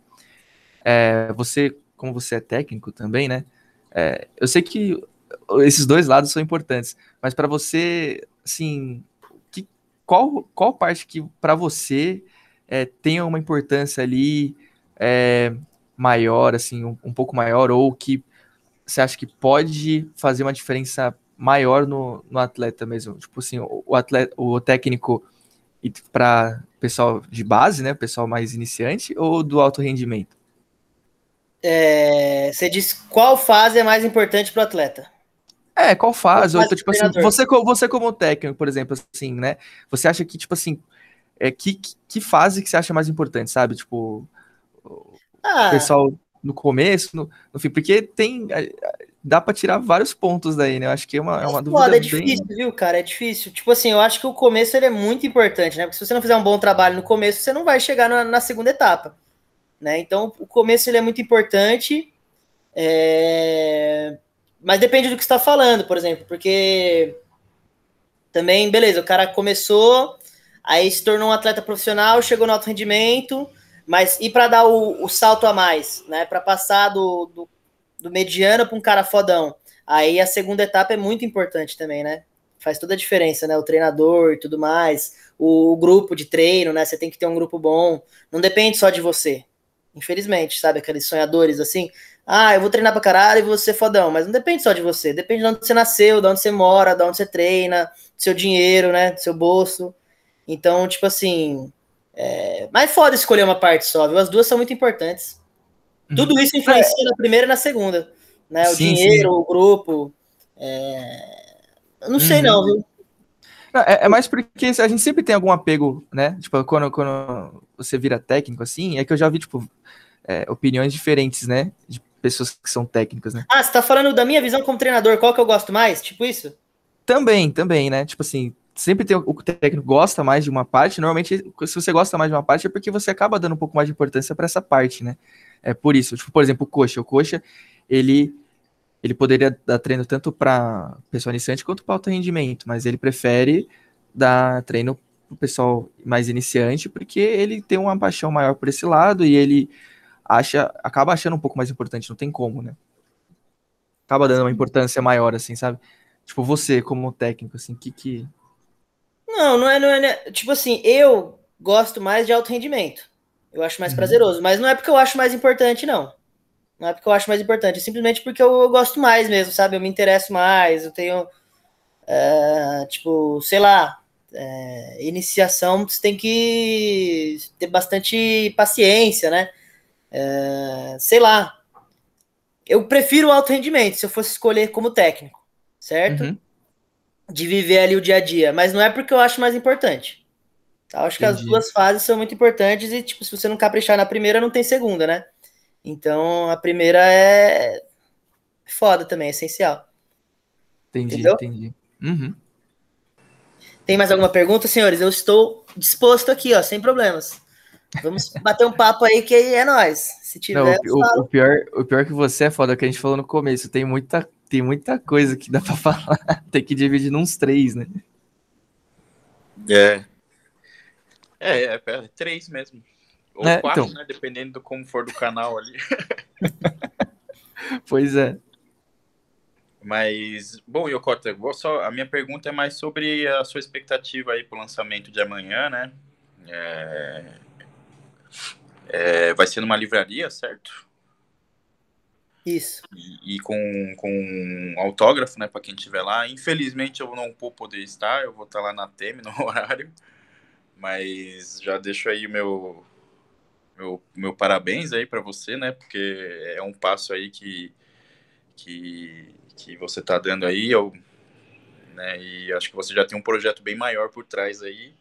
É, você, como você é técnico também, né? É, eu sei que esses dois lados são importantes, mas para você, assim, que, qual, qual parte que para você é, tem uma importância ali é, maior, assim, um, um pouco maior, ou que você acha que pode fazer uma diferença maior no, no atleta mesmo? Tipo assim, o, atleta, o técnico para pessoal de base, né, pessoal mais iniciante, ou do alto rendimento? É, você diz qual fase é mais importante pro atleta? É, qual fase? Qual fase tipo assim, você, você como técnico, por exemplo, assim, né? Você acha que, tipo assim, é, que, que- fase que você acha mais importante, sabe? Tipo, o Ah, pessoal no começo, no, no fim, porque tem. Dá para tirar vários pontos daí, né? Eu acho que é uma, é uma dúvida. Foda, é difícil, bem... viu, cara? É difícil. Tipo assim, eu acho que o começo ele é muito importante, né? Porque se você não fizer um bom trabalho no começo, você não vai chegar na, na segunda etapa. Né? Então, o começo ele é muito importante. É... Mas depende do que está falando, por exemplo, porque também, beleza, o cara começou, aí se tornou um atleta profissional, chegou no alto rendimento, mas e para dar o, o, salto a mais, né? Para passar do, do, do mediano para um cara fodão. Aí a segunda etapa é muito importante também, né? Faz toda a diferença, né? O treinador e tudo mais, o, o grupo de treino, né? Você tem que ter um grupo bom. Não depende só de você. Infelizmente, sabe? Aqueles sonhadores assim. Ah, eu vou treinar pra caralho e vou ser fodão. Mas não depende só de você. Depende de onde você nasceu, de onde você mora, de onde você treina, do seu dinheiro, né? Do seu bolso. Então, tipo assim. É... Mas é foda escolher uma parte só, viu? As duas são muito importantes. Uhum. Tudo isso influencia na primeira e na segunda. Né? O sim, dinheiro, sim. o grupo. É... Eu não sei, uhum. não, viu? É, é, mais porque a gente sempre tem algum apego, né? Tipo, quando, quando você vira técnico, assim, é que eu já vi, tipo, é, opiniões diferentes, né? De pessoas que são técnicas, né? Ah, você tá falando da minha visão como treinador, qual que eu gosto mais? Tipo isso? Também, também, né? Tipo assim, sempre tem o técnico gosta mais de uma parte. Normalmente, se você gosta mais de uma parte, é porque você acaba dando um pouco mais de importância para essa parte, né? É por isso. Tipo, por exemplo, o coxa. O coxa, ele ele poderia dar treino tanto para pessoal iniciante quanto para alto rendimento, mas ele prefere dar treino para o pessoal mais iniciante porque ele tem uma paixão maior por esse lado e ele acha, acaba achando um pouco mais importante, não tem como, né? Acaba dando uma importância maior, assim, sabe? Tipo, você como técnico, assim, que que... Não, não é, não é, né? tipo assim, eu gosto mais de alto rendimento. Eu acho mais uhum. prazeroso, mas não é porque eu acho mais importante, não. Não é porque eu acho mais importante, é simplesmente porque eu, eu gosto mais mesmo, sabe? Eu me interesso mais, eu tenho, é, tipo, sei lá, é, iniciação, você tem que ter bastante paciência, né? É, sei lá. Eu prefiro o alto rendimento se eu fosse escolher como técnico, certo? Uhum. De viver ali o dia a dia, mas não é porque eu acho mais importante. Eu acho Entendi. que as duas fases são muito importantes e, tipo, se você não caprichar na primeira, não tem segunda, né? Então, a primeira é foda também, é essencial. Entendi, Entendeu? entendi. Uhum. Tem mais alguma pergunta, senhores? Eu estou disposto aqui, ó, sem problemas. Vamos bater um papo aí que é nós. Se tiver, Não, o, o, pior, o pior que você é foda, que a gente falou no começo. Tem muita, tem muita coisa que dá pra falar. tem que dividir nos três, né? É. É, é, é três mesmo. Ou é, quatro, então. né? Dependendo do como for do canal ali. pois é. Mas, bom, Yokota, vou só, a minha pergunta é mais sobre a sua expectativa aí para o lançamento de amanhã, né? É, é, vai ser numa livraria, certo? Isso. E, e, com, com autógrafo, né, para quem estiver lá. Infelizmente eu não vou poder estar, eu vou estar lá na TEM no horário. Mas já deixo aí o meu, meu, meu parabéns aí para você, né? Porque é um passo aí que, que, que você está dando aí. Eu, né, e acho que você já tem um projeto bem maior por trás aí.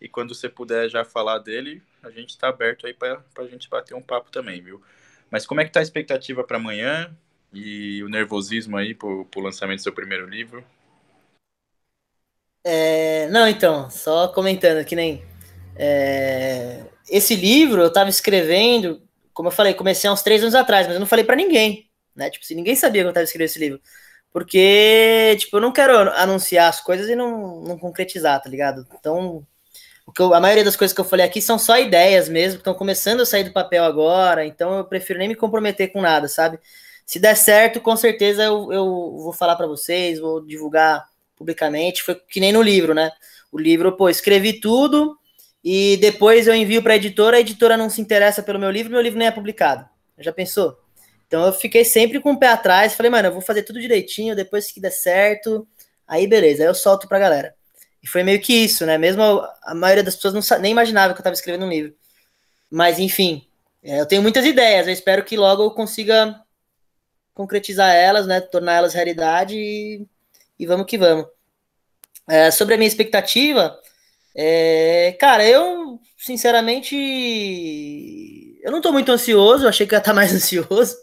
E quando você puder já falar dele, a gente está aberto aí para a gente bater um papo também, viu? Mas como é que tá a expectativa para amanhã e o nervosismo aí para o lançamento do seu primeiro livro? É, não, então, só comentando que nem é, esse livro eu estava escrevendo, como eu falei, comecei há uns três anos atrás, mas eu não falei para ninguém, né? Tipo, se ninguém sabia que eu estava escrevendo esse livro. Porque, tipo, eu não quero anunciar as coisas e não, não concretizar, tá ligado? Então, o que eu, a maioria das coisas que eu falei aqui são só ideias mesmo, que estão começando a sair do papel agora, então eu prefiro nem me comprometer com nada, sabe? Se der certo, com certeza eu, eu vou falar para vocês, vou divulgar publicamente. Foi que nem no livro, né? O livro, pô, escrevi tudo e depois eu envio para a editora, a editora não se interessa pelo meu livro, meu livro nem é publicado. Já pensou? Então eu fiquei sempre com o pé atrás, falei, mano, eu vou fazer tudo direitinho, depois que der certo, aí beleza, aí eu solto pra galera. E foi meio que isso, né? Mesmo a, maioria das pessoas não, nem imaginava que eu estava escrevendo um livro. Mas, enfim, é, eu tenho muitas ideias. Eu espero que logo eu consiga concretizar elas, né? Tornar elas realidade e, e vamos que vamos. É, sobre a minha expectativa, é, cara, eu, sinceramente, eu não tô muito ansioso, achei que ia estar tá mais ansioso.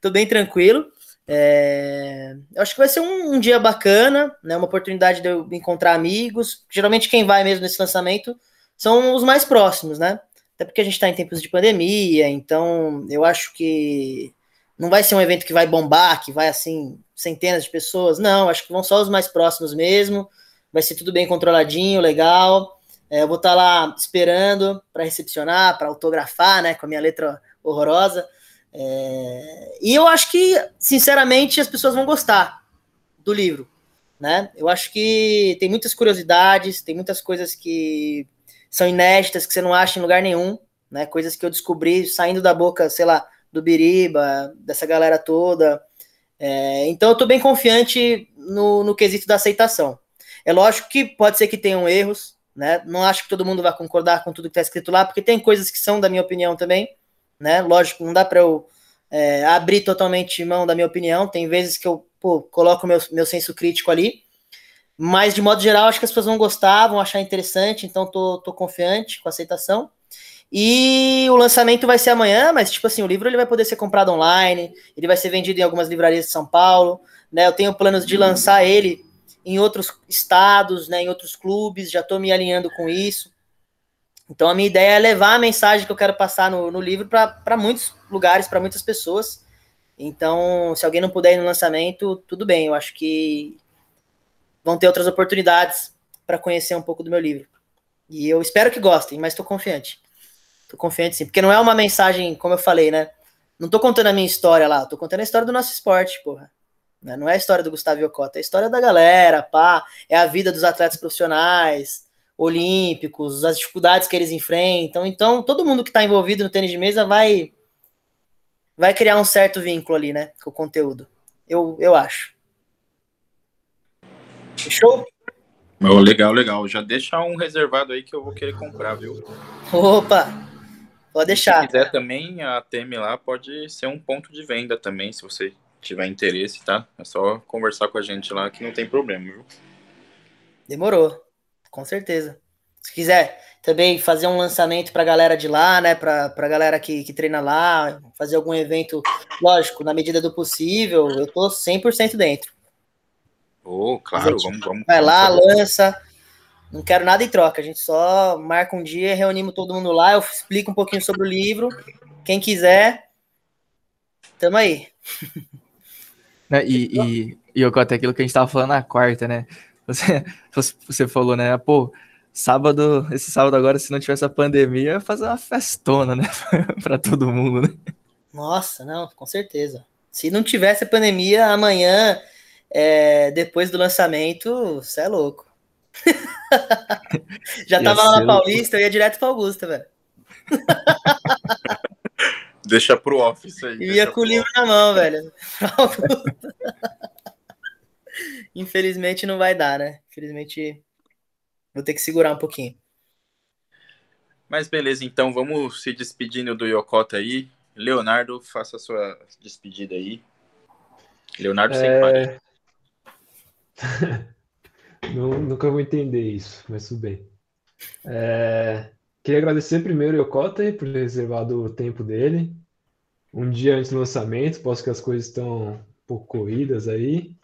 tô bem tranquilo. É, eu acho que vai ser um, um, dia bacana, né? Uma oportunidade de eu encontrar amigos. Geralmente quem vai mesmo nesse lançamento são os mais próximos, né? Até porque a gente está em tempos de pandemia, então eu acho que não vai ser um evento que vai bombar, que vai assim, centenas de pessoas. Não, acho que vão só os mais próximos mesmo. Vai ser tudo bem controladinho, legal. É, eu vou estar tá lá esperando para recepcionar, para autografar, né? Com a minha letra horrorosa. É, e eu acho que, sinceramente, as pessoas vão gostar do livro. Né? Eu acho que tem muitas curiosidades, tem muitas coisas que são inéditas, que você não acha em lugar nenhum, né? Coisas que eu descobri saindo da boca, sei lá, do Biriba, dessa galera toda. É, então eu estou bem confiante no, no quesito da aceitação. É lógico que pode ser que tenham erros, né? Não acho que todo mundo vai concordar com tudo que está escrito lá, porque tem coisas que são da minha opinião também né? Lógico, não dá para eu é, abrir totalmente mão da minha opinião. Tem vezes que eu pô, coloco meu, meu senso crítico ali. Mas, de modo geral, acho que as pessoas vão gostar, vão achar interessante, então tô, tô confiante com a aceitação. E o lançamento vai ser amanhã, mas, tipo assim, o livro ele vai poder ser comprado online, ele vai ser vendido em algumas livrarias de São Paulo, né? Eu tenho planos de lançar ele em outros estados, né, em outros clubes, já estou me alinhando com isso. Então a minha ideia é levar a mensagem que eu quero passar no, no livro para muitos lugares, para muitas pessoas. Então, se alguém não puder ir no lançamento, tudo bem. Eu acho que vão ter outras oportunidades para conhecer um pouco do meu livro. E eu espero que gostem, mas estou confiante. Estou confiante sim, porque não é uma mensagem, como eu falei, né? Não estou contando a minha história lá, estou contando a história do nosso esporte, porra. Né? Não é a história do Gustavo Yokota, é a história da galera, pá. É a vida dos atletas profissionais, olímpicos, as dificuldades que eles enfrentam. Então, todo mundo que está envolvido no tênis de mesa vai vai criar um certo vínculo ali, né, com o conteúdo. Eu, eu acho. Fechou? Oh, legal, legal. Já deixa um reservado aí que eu vou querer comprar, viu? Opa! Pode deixar. Se quiser também, a TM lá pode ser um ponto de venda também, se você tiver interesse, tá? É só conversar com a gente lá que não tem problema, viu? Demorou com certeza. Se quiser também fazer um lançamento para a galera de lá, né? Para a galera que, que treina lá, fazer algum evento, lógico, na medida do possível, eu tô 100% dentro. Oh, claro, vamos, vamos. Vai vamos lá, fazer. lança. Não quero nada em troca, a gente só marca um dia, reunimos todo mundo lá, eu explico um pouquinho sobre o livro. Quem quiser, tamo aí. Né, e, e, e eu até aquilo que a gente tava falando na quarta, né? Você, você falou, né? Pô, sábado, esse sábado agora, se não tivesse a pandemia, ia fazer uma festona, né? para todo mundo, né? Nossa, não, com certeza. Se não tivesse a pandemia, amanhã, é, depois do lançamento, você é louco. Já tava lá na Paulista, eu ia direto pra Augusta, velho. Deixa pro office aí. Ia com o livro na mão, velho. Infelizmente não vai dar, né? Infelizmente vou ter que segurar um pouquinho. Mas beleza, então vamos se despedindo do Yokota aí. Leonardo, faça a sua despedida aí. Leonardo sem é... Não, nunca vou entender isso, mas tudo bem. É... Queria agradecer primeiro o Yokota por ter reservado o tempo dele. Um dia antes do lançamento, posso que as coisas estão um pouco corridas aí.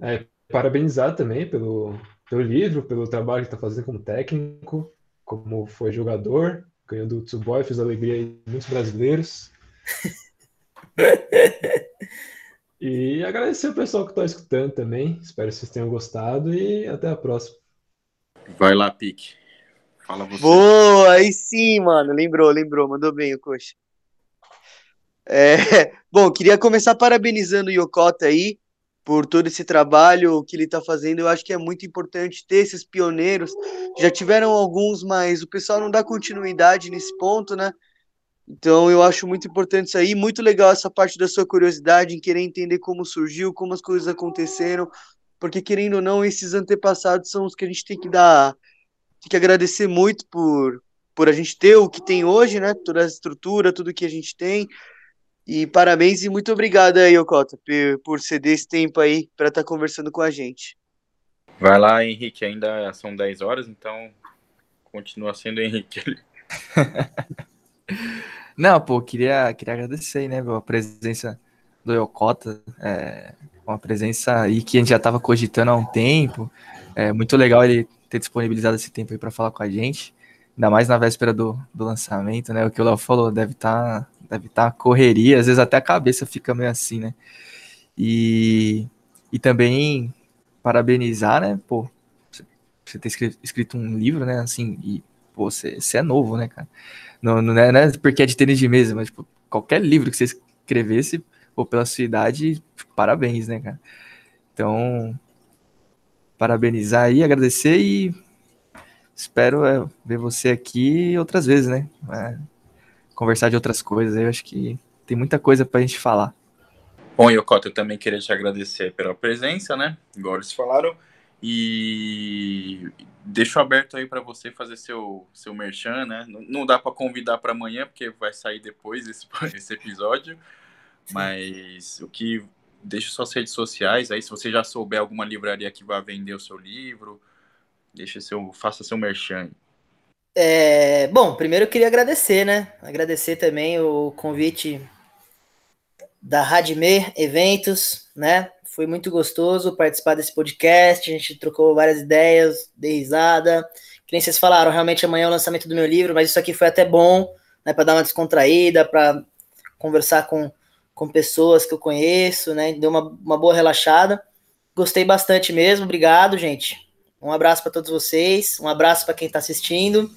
É, parabenizar também pelo, pelo livro, pelo trabalho que está fazendo como técnico, como foi jogador, ganhando o Tsuboy, fez alegria de muitos brasileiros. e agradecer o pessoal que está escutando também. Espero que vocês tenham gostado e até a próxima. Vai lá, Pique. Fala você. Boa, aí sim, mano. Lembrou, lembrou. Mandou bem o coxa. É, bom, queria começar parabenizando o Yokota aí por todo esse trabalho que ele está fazendo. Eu acho que é muito importante ter esses pioneiros. Já tiveram alguns, mas o pessoal não dá continuidade nesse ponto, né? Então eu acho muito importante isso aí. Muito legal essa parte da sua curiosidade em querer entender como surgiu, como as coisas aconteceram, porque querendo ou não, esses antepassados são os que a gente tem que dar, tem que agradecer muito por por a gente ter o que tem hoje, né? Toda a estrutura, tudo que a gente tem. E parabéns e muito obrigado aí, Okota, por ceder esse tempo aí para estar tá conversando com a gente. Vai lá, Henrique, ainda são 10 horas, então continua sendo Henrique. Não, pô, queria, queria agradecer, né, a presença do Yokota, é, uma presença aí que a gente já estava cogitando há um tempo. É muito legal ele ter disponibilizado esse tempo aí para falar com a gente, ainda mais na véspera do, do lançamento, né? O que o Léo falou, deve estar tá, deve tá correria, às vezes até a cabeça fica meio assim, né? E, e também parabenizar, né? Pô, você ter escrito um livro, né? Assim, e pô, você, é novo, né, cara? Não, não, é, não é porque é de tênis de mesa, mas tipo, qualquer livro que você escrevesse, pô, pela sua idade, parabéns, né, cara? Então, parabenizar aí, agradecer e espero é, ver você aqui outras vezes, né? É, conversar de outras coisas. Eu acho que tem muita coisa pra gente falar. Bom, Yokota, eu também queria te agradecer pela presença, né? Igual eles falaram. E deixo aberto aí para você fazer seu, seu merchan, né? Não, não dá para convidar para amanhã, porque vai sair depois esse, esse episódio. Mas o que. Deixa suas redes sociais aí, se você já souber alguma livraria que vai vender o seu livro, deixa seu, faça seu merchan. É, bom, primeiro eu queria agradecer, né? Agradecer também o convite da Radmer Eventos, né? Foi muito gostoso participar desse podcast. A gente trocou várias ideias, dei risada. Que nem vocês falaram, realmente amanhã é o lançamento do meu livro, mas isso aqui foi até bom, né? Para dar uma descontraída, para conversar com, com pessoas que eu conheço, né? Deu uma, uma boa relaxada. Gostei bastante mesmo. Obrigado, gente. Um abraço para todos vocês. Um abraço para quem está assistindo.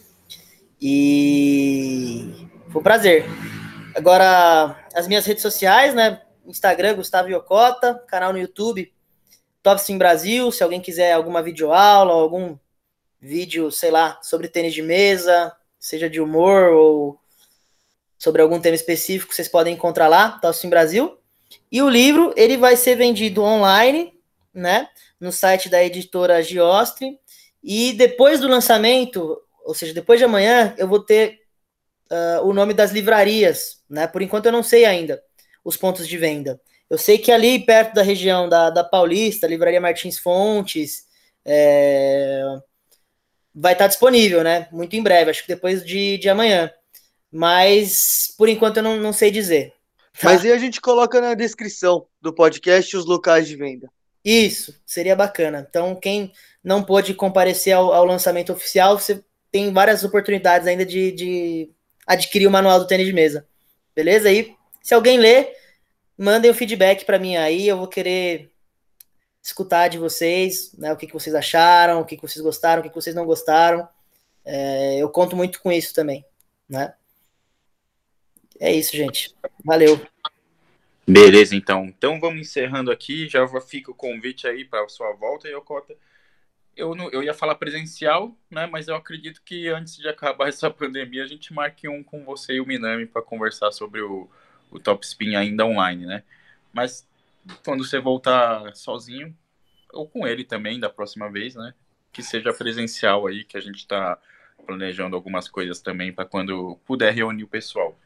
E foi um prazer. Agora, as minhas redes sociais, né? Instagram, Gustavo Iocota, canal no YouTube, Top Sim Brasil. Se alguém quiser alguma videoaula, algum vídeo, sei lá, sobre tênis de mesa, seja de humor ou sobre algum tema específico, vocês podem encontrar lá, Top Sim Brasil. E o livro, ele vai ser vendido online, né, no site da editora Giostre. E depois do lançamento, ou seja, depois de amanhã, eu vou ter uh, o nome das livrarias, né? Por enquanto eu não sei ainda os pontos de venda. Eu sei que ali perto da região da, da Paulista, Livraria Martins Fontes, é, vai estar disponível, né? Muito em breve, acho que depois de, de amanhã. Mas por enquanto eu não, não sei dizer. Tá? Mas aí a gente coloca na descrição do podcast os locais de venda. Isso, seria bacana. Então, quem não pôde comparecer ao, ao lançamento oficial, você tem várias oportunidades ainda de, de adquirir o manual do tênis de mesa. Beleza? aí se alguém ler, mandem o feedback para mim aí, eu vou querer escutar de vocês, né, o que, que vocês acharam, o que, que vocês gostaram, o que, que vocês não gostaram. É, eu conto muito com isso também, né? É isso, gente. Valeu. Beleza, então. Então vamos encerrando aqui. Já fica o convite aí para a sua volta, Yokota. Eu, não, eu ia falar presencial, né? Mas eu acredito que antes de acabar essa pandemia, a gente marque um com você e o Minami para conversar sobre o, o Top Spin ainda online, né? Mas quando você voltar sozinho, ou com ele também da próxima vez, né? Que seja presencial aí, que a gente está planejando algumas coisas também para quando puder reunir o pessoal.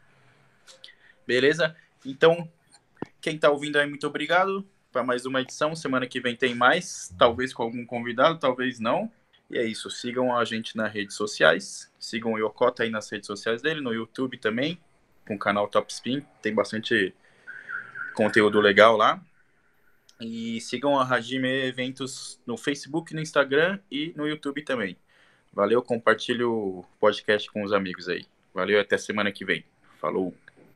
Beleza? Então, quem está ouvindo aí, muito obrigado para mais uma edição. Semana que vem tem mais, talvez com algum convidado, talvez não. E é isso. Sigam a gente nas redes sociais. Sigam o Yokota aí nas redes sociais dele, no YouTube também, com o canal Top Spin. Tem bastante conteúdo legal lá. E sigam a Hajime Eventos no Facebook, no Instagram e no YouTube também. Valeu, compartilhe o podcast com os amigos aí. Valeu, até semana que vem. Falou!